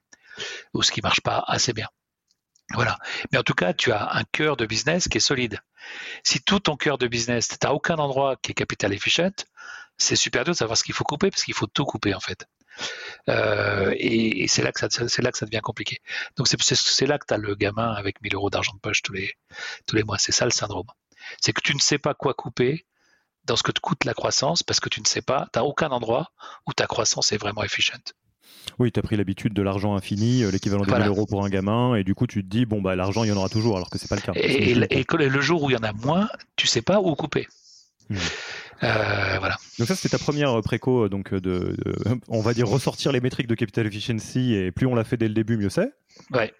ou ce qui marche pas assez bien. Voilà. Mais en tout cas, tu as un cœur de business qui est solide. Si tout ton cœur de business, tu n'as aucun endroit qui est capital efficient, c'est super dur de savoir ce qu'il faut couper parce qu'il faut tout couper en fait. Euh, et, c'est là que ça, là que ça devient compliqué. Donc c'est, là que tu as le gamin avec 1000 euros d'argent de poche tous les, tous les mois. C'est ça le syndrome. C'est que tu ne sais pas quoi couper dans ce que te coûte la croissance parce que tu ne sais pas, tu n'as aucun endroit où ta croissance est vraiment efficient. Oui, tu as pris l'habitude de l'argent infini, euh, l'équivalent de 1000 euros pour un gamin, et du coup tu te dis, bon, bah, l'argent, il y en aura toujours, alors que c'est pas le cas. Et, le jour où il y en a moins, tu sais pas où couper. Mmh. Euh, voilà. Donc ça c'était ta première euh, préco donc de, on va dire ressortir les métriques de capital efficiency et plus on l'a fait dès le début mieux c'est. Ouais.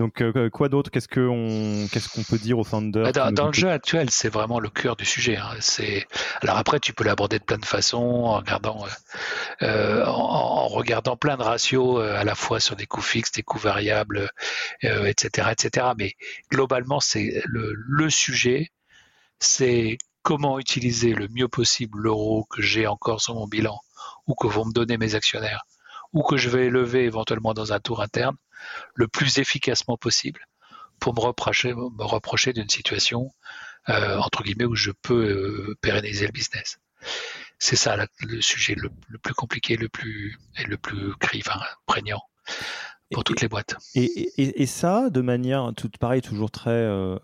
Donc, euh, quoi d'autre? Qu'est-ce qu'on qu'est-ce qu'on peut dire aux founders bah, Dans, le jeu actuel, c'est vraiment le cœur du sujet. Hein. C'est alors après, tu peux l'aborder de plein de façons, en regardant, euh, euh, en, regardant plein de ratios à la fois sur des coûts fixes, des coûts variables, etc., etc. Mais globalement, c'est le, le sujet, c'est comment utiliser le mieux possible l'euro que j'ai encore sur mon bilan ou que vont me donner mes actionnaires ou que je vais élever éventuellement dans un tour interne le plus efficacement possible pour me reprocher, me reprocher d'une situation euh, entre guillemets où je peux euh, pérenniser le business. C'est ça le sujet le, plus compliqué, le plus et le plus enfin, prégnant pour toutes les boîtes. Et, ça, de manière tout pareil, toujours très euh,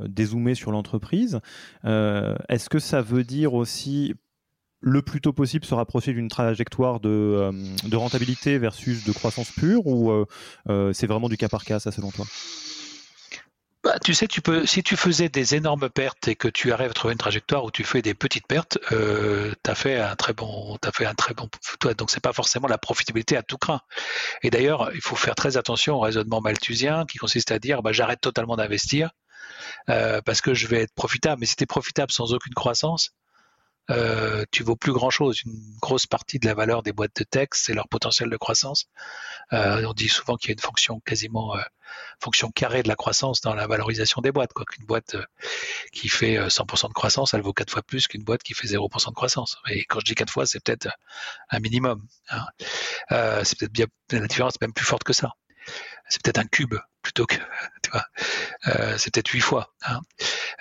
dézoomé sur l'entreprise. Est-ce que ça veut dire aussi le plus tôt possible se rapprocher d'une trajectoire de, euh, rentabilité versus de croissance pure ou euh, euh, c'est vraiment du cas par cas ça selon toi? Bah, tu sais, tu peux, si tu faisais des énormes pertes et que tu arrives à trouver une trajectoire où tu fais des petites pertes, euh, tu as fait un très bon, as fait un très bon. Donc c'est pas forcément la profitabilité à tout craint. Et d'ailleurs, il faut faire très attention au raisonnement malthusien qui consiste à dire, bah, j'arrête totalement d'investir parce que je vais être profitable. Mais si tu es profitable sans aucune croissance, euh, tu vaux plus grand chose. Une grosse partie de la valeur des boîtes de texte, c'est leur potentiel de croissance. Euh, on dit souvent qu'il y a une fonction quasiment euh, fonction carrée de la croissance dans la valorisation des boîtes. Quoi qu'une boîte euh, qui fait 100% de croissance, elle vaut quatre fois plus qu'une boîte qui fait 0% de croissance. Et quand je dis quatre fois, c'est peut-être un minimum. Hein. c'est peut-être bien la différence est même plus forte que ça c'est peut-être un cube plutôt que, [LAUGHS] tu vois, euh, c'est peut-être huit fois. Hein.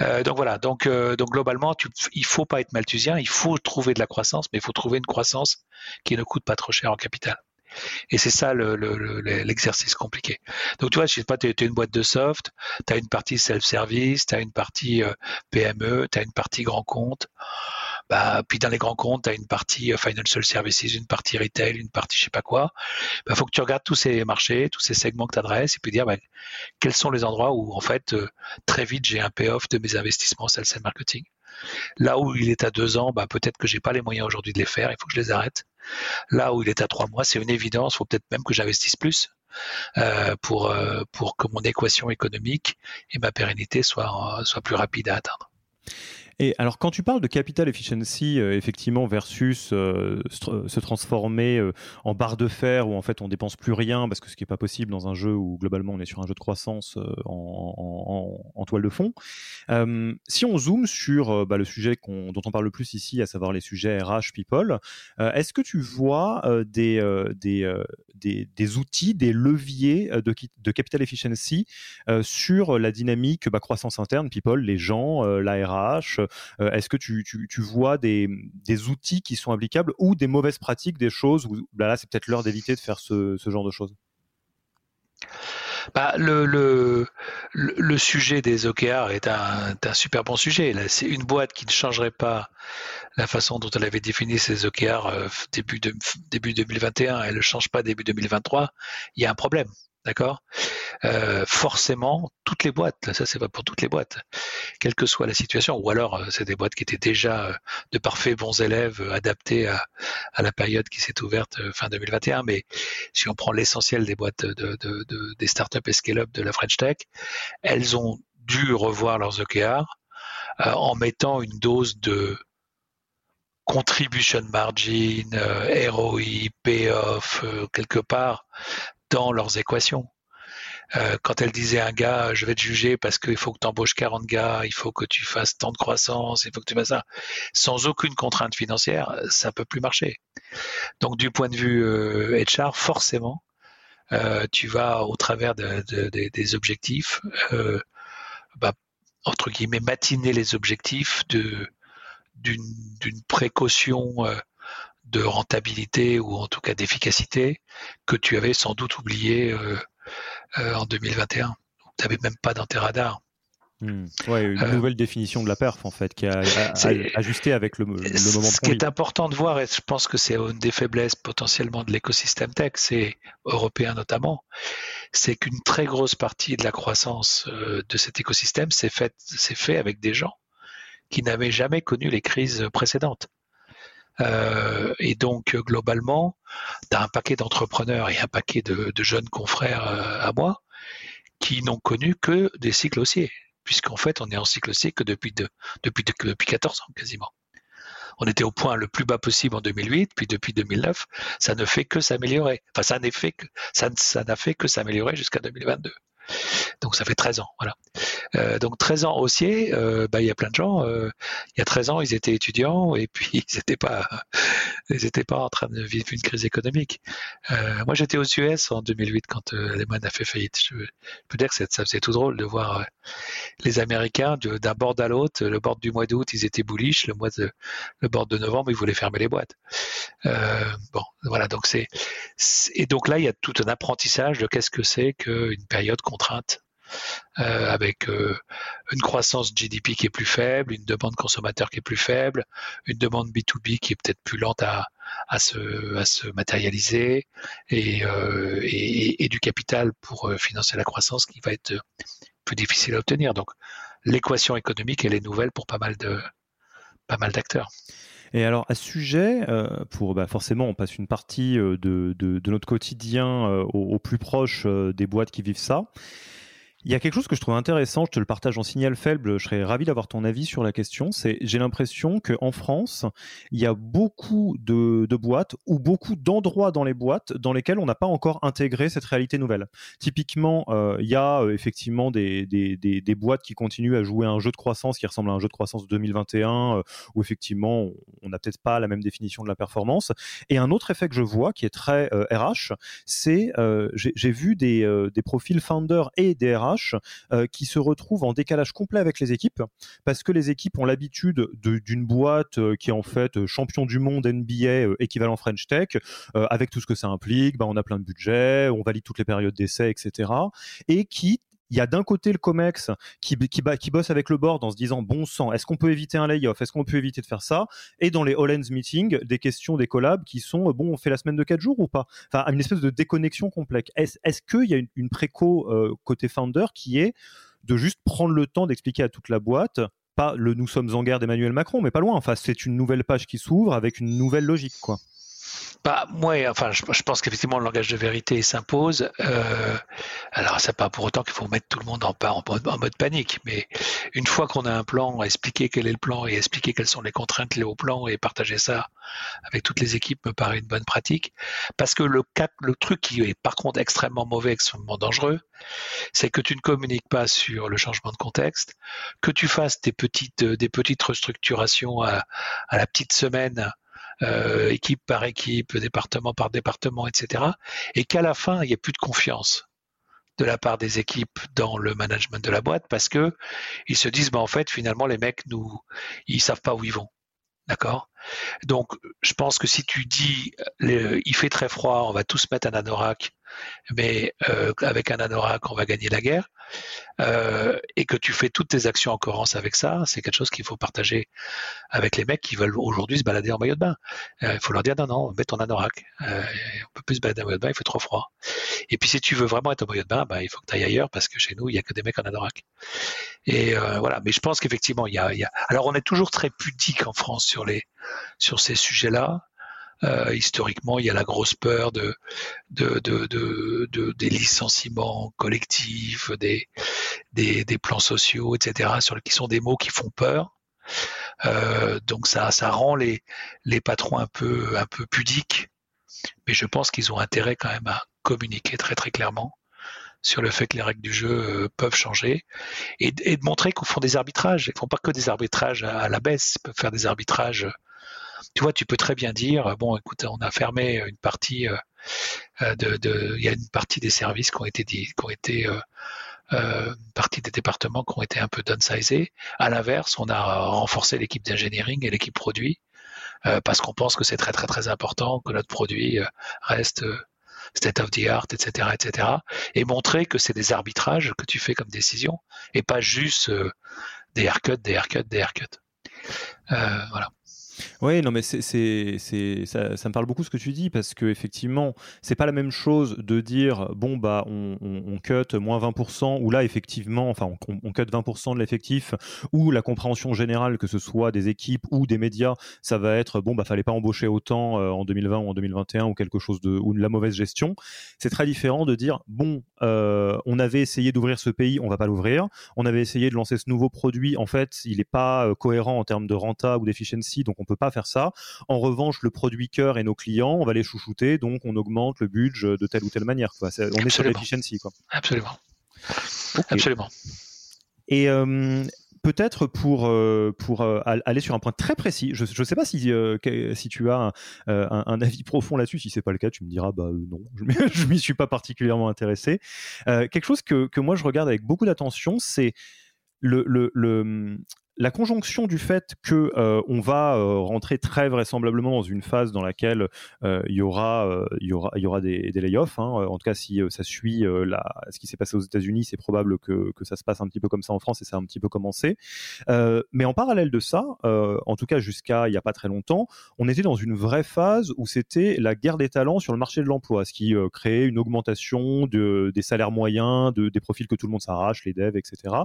Euh, donc voilà, donc, euh, donc globalement, il faut pas être malthusien, il faut trouver de la croissance, mais il faut trouver une croissance qui ne coûte pas trop cher en capital. Et c'est ça l'exercice compliqué. Donc tu vois, je sais pas, tu es, une boîte de soft, tu as une partie self-service, tu as une partie PME, tu as une partie grand compte. Bah, puis dans les grands comptes, tu as une partie euh, financial services, une partie retail, une partie je sais pas quoi. Il bah, faut que tu regardes tous ces marchés, tous ces segments que tu adresses et puis dire bah, quels sont les endroits où en fait euh, très vite j'ai un payoff de mes investissements sales and marketing. Là où il est à deux ans, peut-être que j'ai pas les moyens aujourd'hui de les faire, il faut que je les arrête. Là où il est à trois mois, c'est une évidence, il faut peut-être même que j'investisse plus. Euh, pour, pour que mon équation économique et ma pérennité soient, soient plus rapides à atteindre. Et alors, quand tu parles de capital efficiency, euh, effectivement, versus euh, se transformer euh, en barre de fer où en fait on dépense plus rien, parce que ce qui n'est pas possible dans un jeu où globalement on est sur un jeu de croissance en, toile de fond. si on zoome sur bah, le sujet dont on parle le plus ici, à savoir les sujets RH People, est-ce que tu vois des, des, des, outils, des leviers de, capital efficiency sur la dynamique bah, croissance interne, People, les gens, la RH euh, est-ce que tu, vois des, outils qui sont applicables ou des mauvaises pratiques, des choses où bah là, c'est peut-être l'heure d'éviter de faire ce, genre de choses? Bah, le, sujet des OKR est un, super bon sujet. C'est une boîte qui ne changerait pas la façon dont elle avait défini ses OKR euh, début, début 2021, elle ne change pas début 2023, il y a un problème. D'accord? Euh, Forcément, toutes les boîtes, ça c'est pas pour toutes les boîtes, quelle que soit la situation, ou alors euh, c'est des boîtes qui étaient déjà euh, de parfaits bons élèves adaptés à, la période qui s'est ouverte fin 2021, mais si on prend l'essentiel des boîtes de, des startups et scale-up de la French Tech, elles ont dû revoir leurs OKR en mettant une dose de contribution margin, ROI, payoff, quelque part dans leurs équations. Euh, quand elle disait à un gars, je vais te juger parce qu'il faut que tu embauches 40 gars, il faut que tu fasses tant de croissance, il faut que tu fasses ça, sans aucune contrainte financière, ça peut plus marcher. Donc du point de vue euh, HR, forcément, euh, tu vas au travers des objectifs, bah, entre guillemets, matiner les objectifs d'une précaution de rentabilité ou en tout cas d'efficacité que tu avais sans doute oublié euh, euh, en 2021. Tu n'avais même pas dans tes radars. Ouais, une euh, nouvelle définition de la perf en fait qui a, ajusté avec le, moment. Ce qui est important de voir, et je pense que c'est une des faiblesses potentiellement de l'écosystème tech, c'est européen notamment, c'est qu'une très grosse partie de la croissance de cet écosystème s'est fait, fait avec des gens qui n'avaient jamais connu les crises précédentes. Euh, et donc, globalement, tu as un paquet d'entrepreneurs et un paquet de, jeunes confrères euh, à moi qui n'ont connu que des cycles haussiers, puisqu'en fait, on est en cycle haussier que depuis, depuis, depuis 14 ans quasiment. On était au point le plus bas possible en 2008, puis depuis 2009, ça ne fait que s'améliorer. Enfin, ça n'a fait que ça, ça n'a fait que s'améliorer jusqu'à 2022. Donc ça fait 13 ans, voilà. Euh, donc 13 ans haussier, euh, bah, il y a plein de gens. Euh, il y a 13 ans, ils étapeux étudiants et puis [LAUGHS] ils n'étaient pas, étaient pas en train de vivre une crise économique. moi, j'étais aux US en 2008 quand Lehman a fait faillite. Je, peux dire que ça faisait tout drôle de voir les Américains d'un bord à l'autre. Le bord du mois d'août, ils étaient bullish. Le mois de, le bord de novembre, ils voulaient fermer les boîtes. bon, voilà. Donc c'est et donc là, il y a tout un apprentissage de qu'est-ce que c'est qu'une période euh, avec euh, une croissance GDP qui est plus faible, une demande consommateur qui est plus faible, une demande B2B qui est peut-être plus lente à, se, matérialiser et, euh, et, et, du capital pour financer la croissance qui va être plus difficile à obtenir. Donc l'équation économique, elle est nouvelle pour pas mal d'acteurs. Et alors à ce sujet, pour bah, forcément, on passe une partie de, de, de notre quotidien au, au, plus proche des boîtes qui vivent ça. Il y a quelque chose que je trouve intéressant, je te le partage en signal faible, je serais ravi d'avoir ton avis sur la question. C'est, j'ai l'impression qu'en France, il y a beaucoup de, de boîtes ou beaucoup d'endroits dans les boîtes dans lesquels on n'a pas encore intégré cette réalité nouvelle. Typiquement, euh, il y a euh, effectivement des, des, des, des, boîtes qui continuent à jouer un jeu de croissance qui ressemble à un jeu de croissance 2021, euh, où effectivement on n'a peut-être pas la même définition de la performance. Et un autre effet que je vois qui est très RH, c'est j'ai vu des, des profils founder et des RH euh, qui se retrouvent en décalage complet avec les équipes parce que les équipes ont l'habitude d'une boîte euh, qui est en fait euh, champion du monde NBA équivalent French Tech avec tout ce que ça implique. Bah, on a plein de budget, on valide toutes les périodes d'essai, etc. Et qui il y a d'un côté le COMEX qui, qui, bosse avec le board en se disant bon sang, est-ce qu'on peut éviter un layoff? Est-ce qu'on peut éviter de faire ça? Et dans les All Meeting, des questions, des collabs qui sont bon, on fait la semaine de 4 jours ou pas? Enfin, une espèce de déconnexion complexe. Est-ce est qu'il y a une, préco euh, côté founder qui est de juste prendre le temps d'expliquer à toute la boîte pas le nous sommes en guerre d'Emmanuel Macron, mais pas loin. Enfin, c'est une nouvelle page qui s'ouvre avec une nouvelle logique, quoi. Moi, enfin, je, pense qu'effectivement, le langage de vérité s'impose. Euh, alors, c'est pas pour autant qu'il faut mettre tout le monde en, en, en mode panique, mais une fois qu'on a un plan, expliquer quel est le plan et expliquer quelles sont les contraintes liées au plan et partager ça avec toutes les équipes me paraît une bonne pratique. Parce que le, truc qui est par contre extrêmement mauvais, extrêmement dangereux, c'est que tu ne communiques pas sur le changement de contexte, que tu fasses des petites, restructurations à la petite semaine euh, équipe par équipe, département par département, etc. Et qu'à la fin, il n'y ait plus de confiance de la part des équipes dans le management de la boîte parce que ils se disent, bah, en fait, finalement, les mecs, nous, ils savent pas où ils vont. D'accord? Donc, je pense que si tu dis, il fait très froid, on va tous mettre un anorak, mais euh, avec un anorak, on va gagner la guerre, euh, et que tu fais toutes tes actions en cohérence avec ça, c'est quelque chose qu'il faut partager avec les mecs qui veulent aujourd'hui se balader en maillot de bain. Euh, il faut leur dire non, non, mets ton anorak. On peut plus se balader en maillot de bain, il fait trop froid. Et puis si tu veux vraiment être en maillot de bain, bah, il faut que tu ailles ailleurs parce que chez nous, il n'y a que des mecs en anorak. Et voilà, mais je pense qu'effectivement, y a... Alors on est toujours très pudique en France sur, les, sur ces sujets-là. Euh, historiquement, il y a la grosse peur de, de, de, de, des licenciements collectifs, des, des, des, plans sociaux, etc., sur, qui sont des mots qui font peur. Euh, donc ça, ça rend les, les patrons un peu, un peu pudiques, mais je pense qu'ils ont intérêt quand même à communiquer très très clairement sur le fait que les règles du jeu euh, peuvent changer et, de montrer qu'on font des arbitrages. Ils font pas que des arbitrages à, la baisse, ils peuvent faire des arbitrages tu vois, tu peux très bien dire, bon, écoute, on a fermé une partie euh, euh, de, il y a une partie des services qui ont été qui ont été euh, une partie des départements qui ont été un peu downsizés. À l'inverse, on a renforcé l'équipe d'engineering et l'équipe produit parce qu'on pense que c'est très très très important que notre produit reste state of the art, etc., etc. Et montrer que c'est des arbitrages que tu fais comme décision et pas juste des haircuts, des haircuts, des haircuts. voilà. Oui, non, mais c'est, c'est, ça, ça, me parle beaucoup ce que tu dis parce que effectivement, c'est pas la même chose de dire bon bah on, on, cut moins 20% ou là effectivement, enfin on, on cut 20% de l'effectif ou la compréhension générale que ce soit des équipes ou des médias, ça va être bon bah fallait pas embaucher autant euh, en 2020 ou en 2021 ou quelque chose de ou de la mauvaise gestion. C'est très différent de dire bon euh, on avait essayé d'ouvrir ce pays, on va pas l'ouvrir. On avait essayé de lancer ce nouveau produit, en fait il n'est pas euh, cohérent en termes de renta ou d'efficiency, donc on peut pas faire ça. En revanche, le produit cœur et nos clients, on va les chouchouter, donc on augmente le budget de telle ou telle manière. Quoi. on est sur l'efficiency. Quoi. Absolument. Absolument. Et euh, peut-être pour, euh, pour euh, aller sur un point très précis, je ne sais pas si, si tu as un, avis profond là-dessus, si c'est pas le cas, tu me diras bah non, [LAUGHS] je m'y suis pas particulièrement intéressé. quelque chose que, que, moi je regarde avec beaucoup d'attention, c'est le, le, le, la conjonction du fait que euh, on va euh, rentrer très vraisemblablement dans une phase dans laquelle euh, il y aura y aura y aura des, layoffs hein. en tout cas si ça suit ce qui s'est passé aux États-Unis c'est probable que, que ça se passe un petit peu comme ça en France et ça a un petit peu commencé mais en parallèle de ça en tout cas jusqu'à il y a pas très longtemps on était dans une vraie phase où c'était la guerre des talents sur le marché de l'emploi ce qui créait une augmentation de, des salaires moyens de, des profils que tout le monde s'arrache les devs etc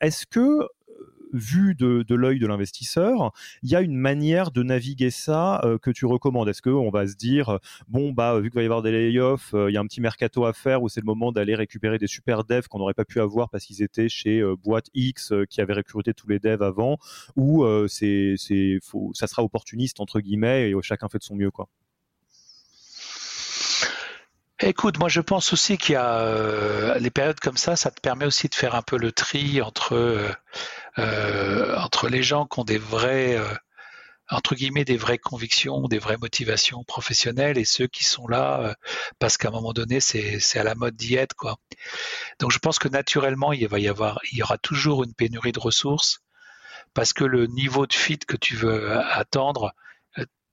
est-ce que vu de, l'œil de l'investisseur, il y a une manière de naviguer ça euh, que tu recommandes Est-ce qu'on va se dire, bon, bah, vu qu'il va y avoir des layoffs, euh, il y a un petit mercato à faire où c'est le moment d'aller récupérer des super devs qu'on n'aurait pas pu avoir parce qu'ils étaient chez euh, boîte X qui avait recruté tous les devs avant, ou c'est, c'est, ça sera opportuniste entre guillemets et chacun fait de son mieux, quoi. Écoute, moi je pense aussi qu'il y a les périodes comme ça, ça te permet aussi de faire un peu le tri entre euh, entre les gens qui ont des vrais euh, entre guillemets des vraies convictions, des vraies motivations professionnelles et ceux qui sont là euh, parce qu'à un moment donné c'est à la mode d'y être quoi. Donc je pense que naturellement il va y avoir il y aura toujours une pénurie de ressources parce que le niveau de fit que tu veux attendre,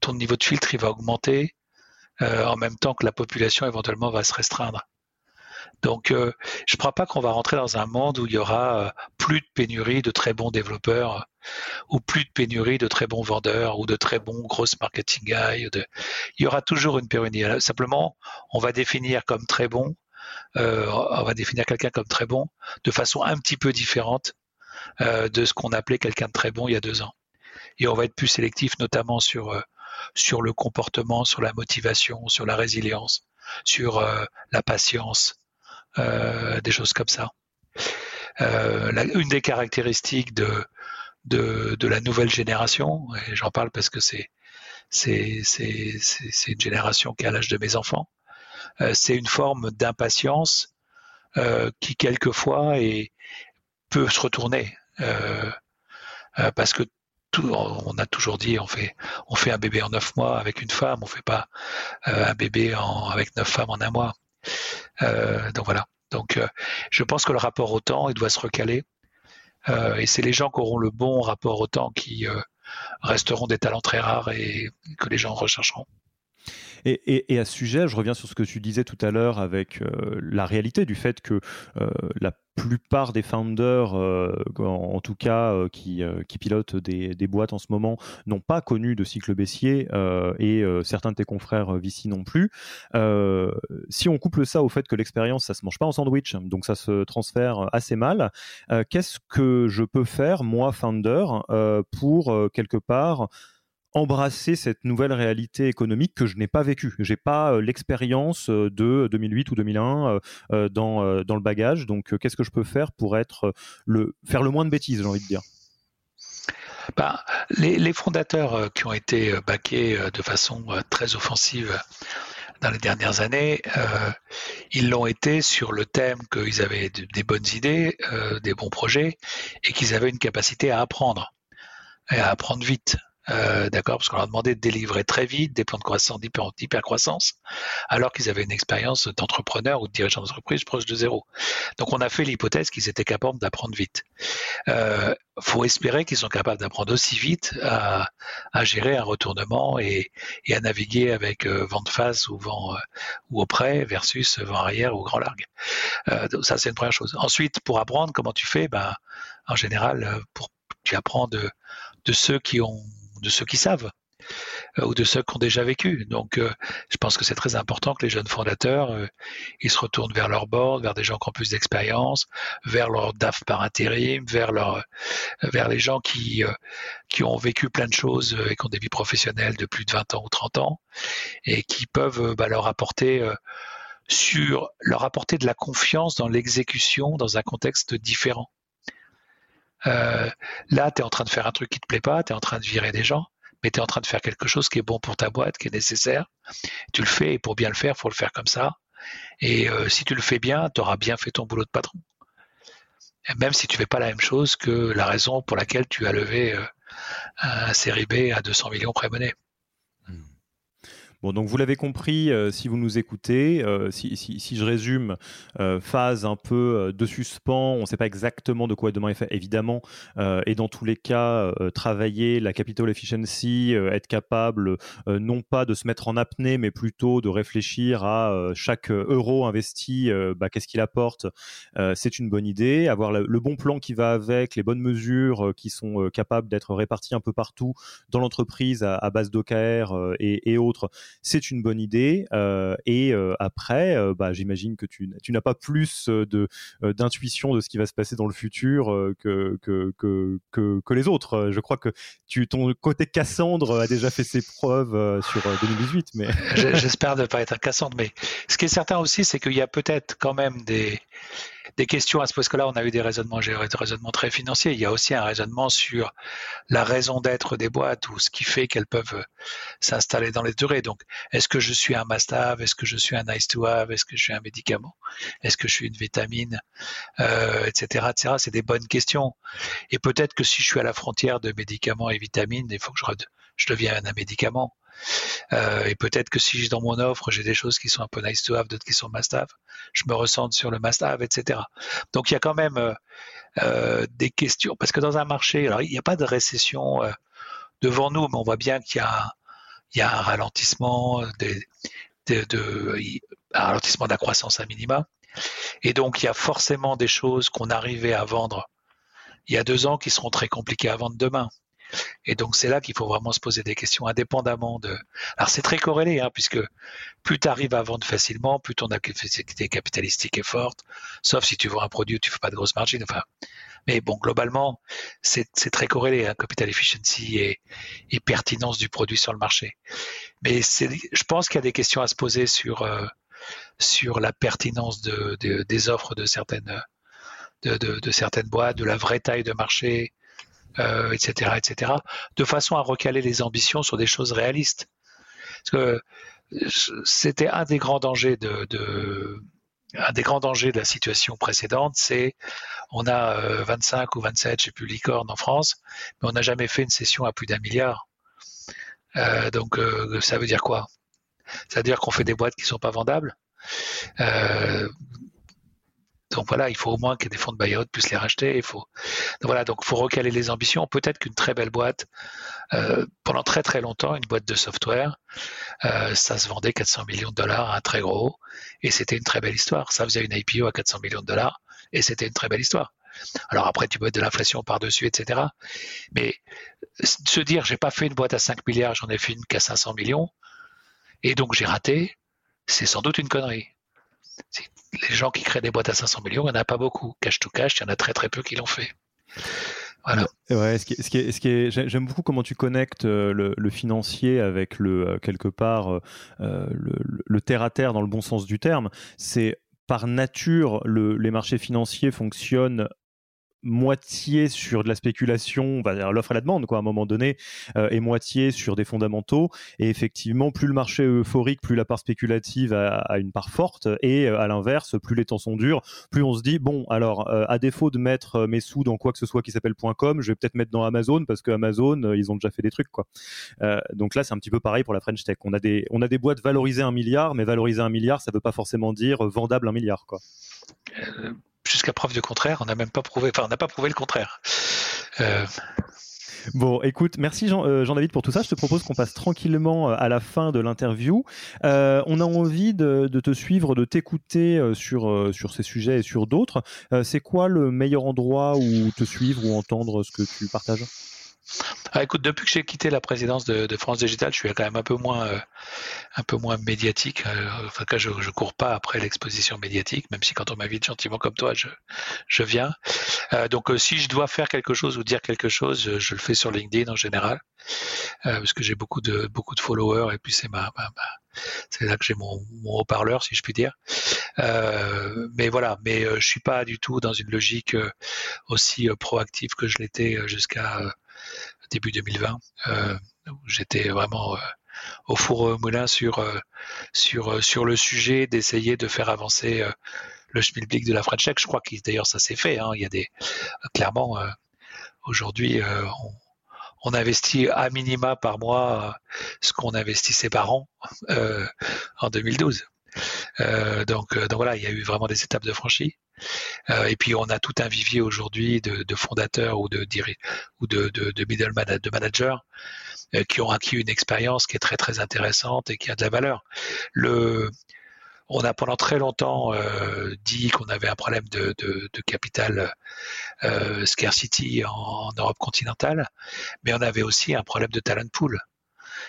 ton niveau de filtre il va augmenter en même temps que la population éventuellement va se restreindre. Donc, euh, je ne crois pas qu'on va rentrer dans un monde où il y aura euh, plus de pénurie de très bons développeurs ou plus de pénurie de très bons vendeurs ou de très bons grosses marketing guys. Il y aura toujours une pénurie. Simplement, on va définir comme très bon, euh, on va définir quelqu'un comme très bon de façon un petit peu différente de ce qu'on appelait quelqu'un de très bon il y a deux ans. Et on va être plus sélectif, notamment sur sur le comportement, sur la motivation, sur la résilience, sur euh, la patience, euh, des choses comme ça. une des caractéristiques de, de, la nouvelle génération, et j'en parle parce que c'est une génération qui a l'âge de mes enfants, c'est une forme d'impatience qui quelquefois est, peut se retourner. Euh, parce que on a toujours dit on fait un bébé en neuf mois avec une femme, on fait pas euh, un bébé avec neuf femmes en un mois. Euh, donc voilà. Donc je pense que le rapport au temps il doit se recaler. et c'est les gens qui auront le bon rapport au temps qui resteront des talents très rares et que les gens rechercheront. Et, à ce sujet, je reviens sur ce que tu disais tout à l'heure avec la réalité du fait que la plupart des founders, euh, en, tout cas euh, qui, euh, pilotent des, boîtes en ce moment, n'ont pas connu de cycle baissier et certains de tes confrères VC non plus. si on couple ça au fait que l'expérience, ça se mange pas en sandwich, donc ça se transfère assez mal, qu'est-ce que je peux faire, moi, founder, pour quelque part embrasser cette nouvelle réalité économique que je n'ai pas vécue. J'ai pas euh, l'expérience euh, de 2008 ou 2001 euh, dans, dans le bagage. Donc, qu'est-ce que je peux faire pour être le, faire le moins de bêtises, j'ai envie de dire? Ben, les, fondateurs qui ont été baqués de façon très offensive dans les dernières années, ils l'ont été sur le thème qu'ils avaient des bonnes idées, des bons projets, et qu'ils avaient une capacité à apprendre, et à apprendre vite. Euh, d'accord, parce qu'on leur a demandé de délivrer très vite des plans de croissance, d'hypercroissance, alors qu'ils avaient une expérience d'entrepreneur ou de dirigeant d'entreprise proche de zéro. Donc on a fait l'hypothèse qu'ils étaient capables d'apprendre vite. Euh, faut espérer qu'ils sont capables d'apprendre aussi vite à, gérer un retournement et, à naviguer avec euh, vent de face ou vent ou au près versus vent arrière ou grand largue. Ça c'est une première chose. Ensuite, pour apprendre, comment tu fais? Ben, en général, tu apprends de ceux qui ont de ceux qui savent euh, ou de ceux qui ont déjà vécu. Donc, euh, je pense que c'est très important que les jeunes fondateurs, euh, ils se retournent vers leur board, vers des gens qui ont plus d'expérience, vers leur DAF par intérim, vers vers les gens qui qui ont vécu plein de choses et qui ont des vies professionnelles de plus de 20 ans ou 30 ans et qui peuvent bah, leur apporter sur leur apporter de la confiance dans l'exécution dans un contexte différent. Euh, là, tu es en train de faire un truc qui te plaît pas, tu es en train de virer des gens, mais tu es en train de faire quelque chose qui est bon pour ta boîte, qui est nécessaire. Tu le fais et pour bien le faire, faut le faire comme ça. Et euh, si tu le fais bien, tu auras bien fait ton boulot de patron. même si tu fais pas la même chose que la raison pour laquelle tu as levé euh, un série B à 200 millions pré-monnaie. Bon, donc vous l'avez compris, euh, si vous nous écoutez, euh, si, si, je résume, euh, phase un peu de suspens, on ne sait pas exactement de quoi demain est fait, évidemment, et dans tous les cas, travailler la capital efficiency, être capable non pas de se mettre en apnée, mais plutôt de réfléchir à chaque euro investi, bah, qu'est-ce qu'il apporte, c'est une bonne idée. Avoir le, bon plan qui va avec, les bonnes mesures qui sont capables d'être réparties un peu partout dans l'entreprise à, base d'OKR et, et autres, c'est une bonne idée. Euh, et euh, après, euh, bah, j'imagine que tu, n'as pas plus de d'intuition de ce qui va se passer dans le futur que, que, que, les autres. Je crois que tu, ton côté Cassandre a déjà fait ses preuves sur 2018. Mais... [LAUGHS] J'espère ne pas être Cassandre. Mais ce qui est certain aussi, c'est qu'il y a peut-être quand même des des questions à ce parce que là on a eu des raisonnements, très financiers. Il y a aussi un raisonnement sur la raison d'être des boîtes ou ce qui fait qu'elles peuvent euh, s'installer dans les durées. Donc, est-ce que je suis un must-have Est-ce que je suis un nice-to-have Est-ce que je suis un médicament? Est-ce que je suis une vitamine? Euh, Etc. etc. C'est des bonnes questions. Et peut-être que si je suis à la frontière de médicaments et vitamines, il faut que je devienne un médicament. Euh, et peut-être que si dans mon offre, j'ai des choses qui sont un peu nice to have, d'autres qui sont must have, je me ressens sur le must have, etc. Donc il y a quand même euh, euh, des questions, parce que dans un marché, alors il n'y a pas de récession devant nous, mais on voit bien qu'il y a, un ralentissement, de, un ralentissement de la croissance à minima. Et donc il y a forcément des choses qu'on arrivait à vendre il y a deux ans qui seront très compliquées à vendre demain. Et donc c'est là qu'il faut vraiment se poser des questions indépendamment de. Alors c'est très corrélé, hein, puisque plus tu arrives à vendre facilement, plus ton activité capitalistique est forte, sauf si tu vends un produit où tu fais pas de grosse margine. Enfin, mais bon, globalement, c'est très corrélé, hein, capital efficiency et, pertinence du produit sur le marché. Mais je pense qu'il y a des questions à se poser sur euh, sur la pertinence de, de, des offres de certaines de, certaines boîtes, de la vraie taille de marché, euh, etc., etc., de façon à recaler les ambitions sur des choses réalistes. Parce que c'était un des grands dangers de, la situation précédente, c'est on a 25 euh, ou 27, je sais plus, licornes en France, mais on n'a jamais fait une session à plus d'un milliard. Euh, donc ça veut dire quoi? Ça veut dire qu'on fait des boîtes qui sont pas vendables. Donc voilà, il faut au moins que des fonds de buyout puissent les racheter. Il faut donc voilà, donc faut recaler les ambitions. Peut-être qu'une très belle boîte, euh, pendant très très longtemps, une boîte de software, euh, ça se vendait 400 millions de dollars à un très gros, et c'était une très belle histoire. Ça faisait une IPO à 400 millions de dollars, et c'était une très belle histoire. Alors après, tu peux mettre de l'inflation par-dessus, etc. Mais se dire, j'ai pas fait une boîte à 5 milliards, j'en ai fait une qu'à 500 millions, et donc j'ai raté, c'est sans doute une connerie les gens qui créent des boîtes à 500 millions, il n'y en a pas beaucoup. Cash to cash, il y en a très très peu qui l'ont fait. Voilà. Ouais, ce qui ce qui j'aime beaucoup comment tu connectes euh, le, financier avec le euh, quelque part euh, le, terre à terre dans le bon sens du terme. C'est par nature, les marchés financiers fonctionnent moitié sur de la spéculation, l'offre et la demande, quoi, à un moment donné, euh, et moitié sur des fondamentaux. Et effectivement, plus le marché est euphorique, plus la part spéculative a, une part forte. Et euh, à l'inverse, plus les temps sont durs, plus on se dit, bon, alors, euh, à défaut de mettre mes sous dans quoi que ce soit qui s'appelle .com, je vais peut-être mettre dans Amazon parce que Amazon, ils ont déjà fait des trucs, quoi. donc là, c'est un petit peu pareil pour la French Tech. On a des, on a des boîtes valorisées un milliard, mais valoriser un milliard, ça veut pas forcément dire vendable un milliard, quoi jusqu'à preuve du contraire, on n'a même pas prouvé, le contraire. Euh, bon, écoute, merci euh, Jean-David pour tout ça. Je te propose qu'on passe tranquillement euh, à la fin de l'interview. on a envie de, te suivre, de t'écouter sur, sur ces sujets et sur d'autres. C'est quoi le meilleur endroit où te suivre ou entendre ce que tu partages? Ah, écoute, depuis que j'ai quitté la présidence de, France Digital, je suis quand même un peu moins, euh, un peu moins médiatique. Euh, enfin, je, je cours pas après l'exposition médiatique, même si quand on m'invite gentiment comme toi, je, je viens. Euh, donc, si je dois faire quelque chose ou dire quelque chose, je, le fais sur LinkedIn en général, parce que j'ai beaucoup de, beaucoup de followers et puis c'est ma, c'est là que j'ai mon, mon haut-parleur, si je puis dire. mais voilà, mais je suis pas du tout dans une logique aussi proactive que je l'étais jusqu'à début 2020, euh, j'étais vraiment euh, au four au moulin sur, euh, sur, sur le sujet d'essayer de faire avancer le schmilblick de la French Tech. Je crois que d'ailleurs ça s'est fait. Hein. Il y a des clairement aujourd'hui on, investit à minima par mois ce qu'on investissait par an en 2012. donc, donc voilà, il y a eu vraiment des étapes de franchie. Euh, et puis on a tout un vivier aujourd'hui de, fondateurs ou de ou de, de, middle de managers euh, qui ont acquis une expérience qui est très très intéressante et qui a de la valeur. Le, on a pendant très longtemps euh, dit qu'on avait un problème de, de, capital scarcity en, Europe continentale, mais on avait aussi un problème de talent pool.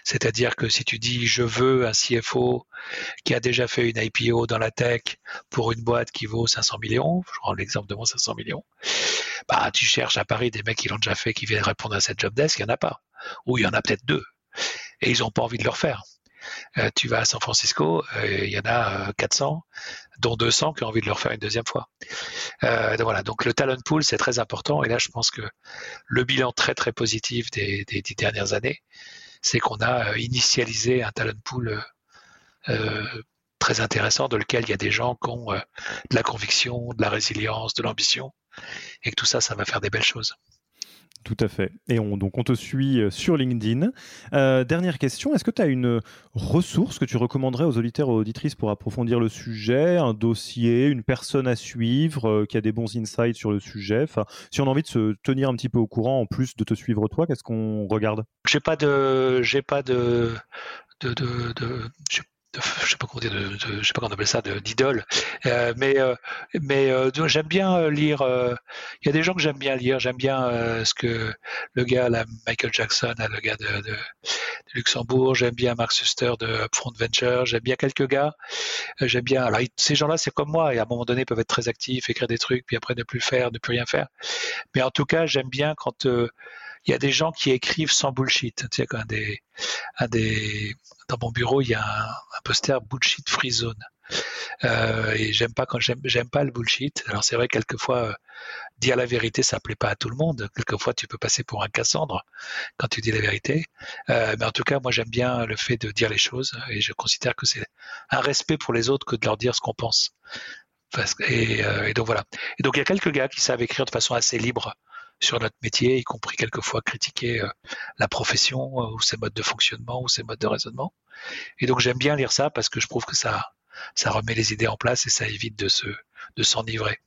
C'est-à-dire que si tu dis je veux un CFO qui a déjà fait une IPO dans la tech pour une boîte qui vaut 500 millions, je prends l'exemple de mon 500 millions, bah tu cherches à Paris des mecs qui l'ont déjà fait, qui viennent répondre à cette job desk, il n'y en a pas. Ou il y en a peut-être deux. Et ils n'ont pas envie de le refaire. Euh, tu vas à San Francisco, euh, il y en a 400, euh, dont 200 qui ont envie de le refaire une deuxième fois. donc le talent pool c'est très important et là je pense que le bilan très très positif des dix dernières années, c'est qu'on a euh, initialisé un talent pool euh, euh, très intéressant dans lequel il y a des gens qui ont de la conviction, de la résilience, de l'ambition, et que tout ça, ça va faire des belles choses. Tout à fait. Et on, donc on te suit euh, sur LinkedIn. Euh, dernière question, est-ce que tu as une ressource que tu recommanderais aux auditeurs et aux auditrices pour approfondir le sujet, un dossier, une personne à suivre euh, qui a des bons insights sur le sujet? Si on a envie de se tenir un petit peu au courant en plus de te suivre toi, qu'est-ce qu'on regarde? J'ai pas de, j'ai pas de, je sais pas comment dire, je sais pas comment on appelle ça, d'idole. Euh, mais euh, mais euh, j'aime bien lire. Il y a des gens que j'aime bien lire. J'aime bien ce que le gars, là, Michael Jackson, le gars de, Luxembourg. J'aime bien Mark Suster de Upfront Venture. J'aime bien quelques gars. j'aime bien. Alors ces gens-là, c'est comme moi. Et à un moment donné, peuvent être très actifs, écrire des trucs, puis après ne plus faire, ne plus rien faire. Mais en tout cas, j'aime bien quand il y a des gens qui écrivent sans bullshit. Tu sais, un des, un des, dans mon bureau, il y a un, poster bullshit free zone. Euh, et j'aime pas quand j'aime, pas le bullshit. Alors c'est vrai quelquefois euh, dire la vérité ça plaît pas à tout le monde. Quelquefois tu peux passer pour un Cassandre quand tu dis la vérité. Euh, mais en tout cas moi j'aime bien le fait de dire les choses et je considère que c'est un respect pour les autres que de leur dire ce qu'on pense. et, et, donc voilà. Et donc il y a quelques gars qui savent écrire de façon assez libre sur notre métier, y compris quelquefois critiquer euh, la profession euh, ou ses modes de fonctionnement ou ses modes de raisonnement. Et donc j'aime bien lire ça parce que je trouve que ça, ça remet les idées en place et ça évite de se, de s'enivrer.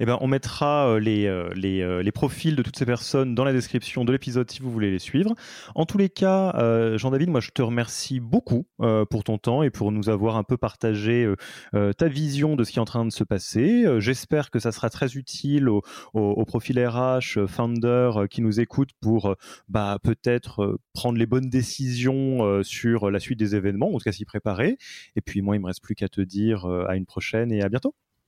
Eh ben, on mettra euh, les, euh, euh, les, profils de toutes ces personnes dans la description de l'épisode si vous voulez les suivre. En tous les cas, Jean-David, moi je te remercie beaucoup pour ton temps et pour nous avoir un peu partagé ta vision de ce qui est en train de se passer. J'espère que ça sera très utile aux au, au profils RH, founder qui nous écoutent pour bah, peut-être prendre les bonnes décisions sur la suite des événements, en tout cas s'y préparer. Et puis moi, il me reste plus qu'à te dire à une prochaine et à bientôt.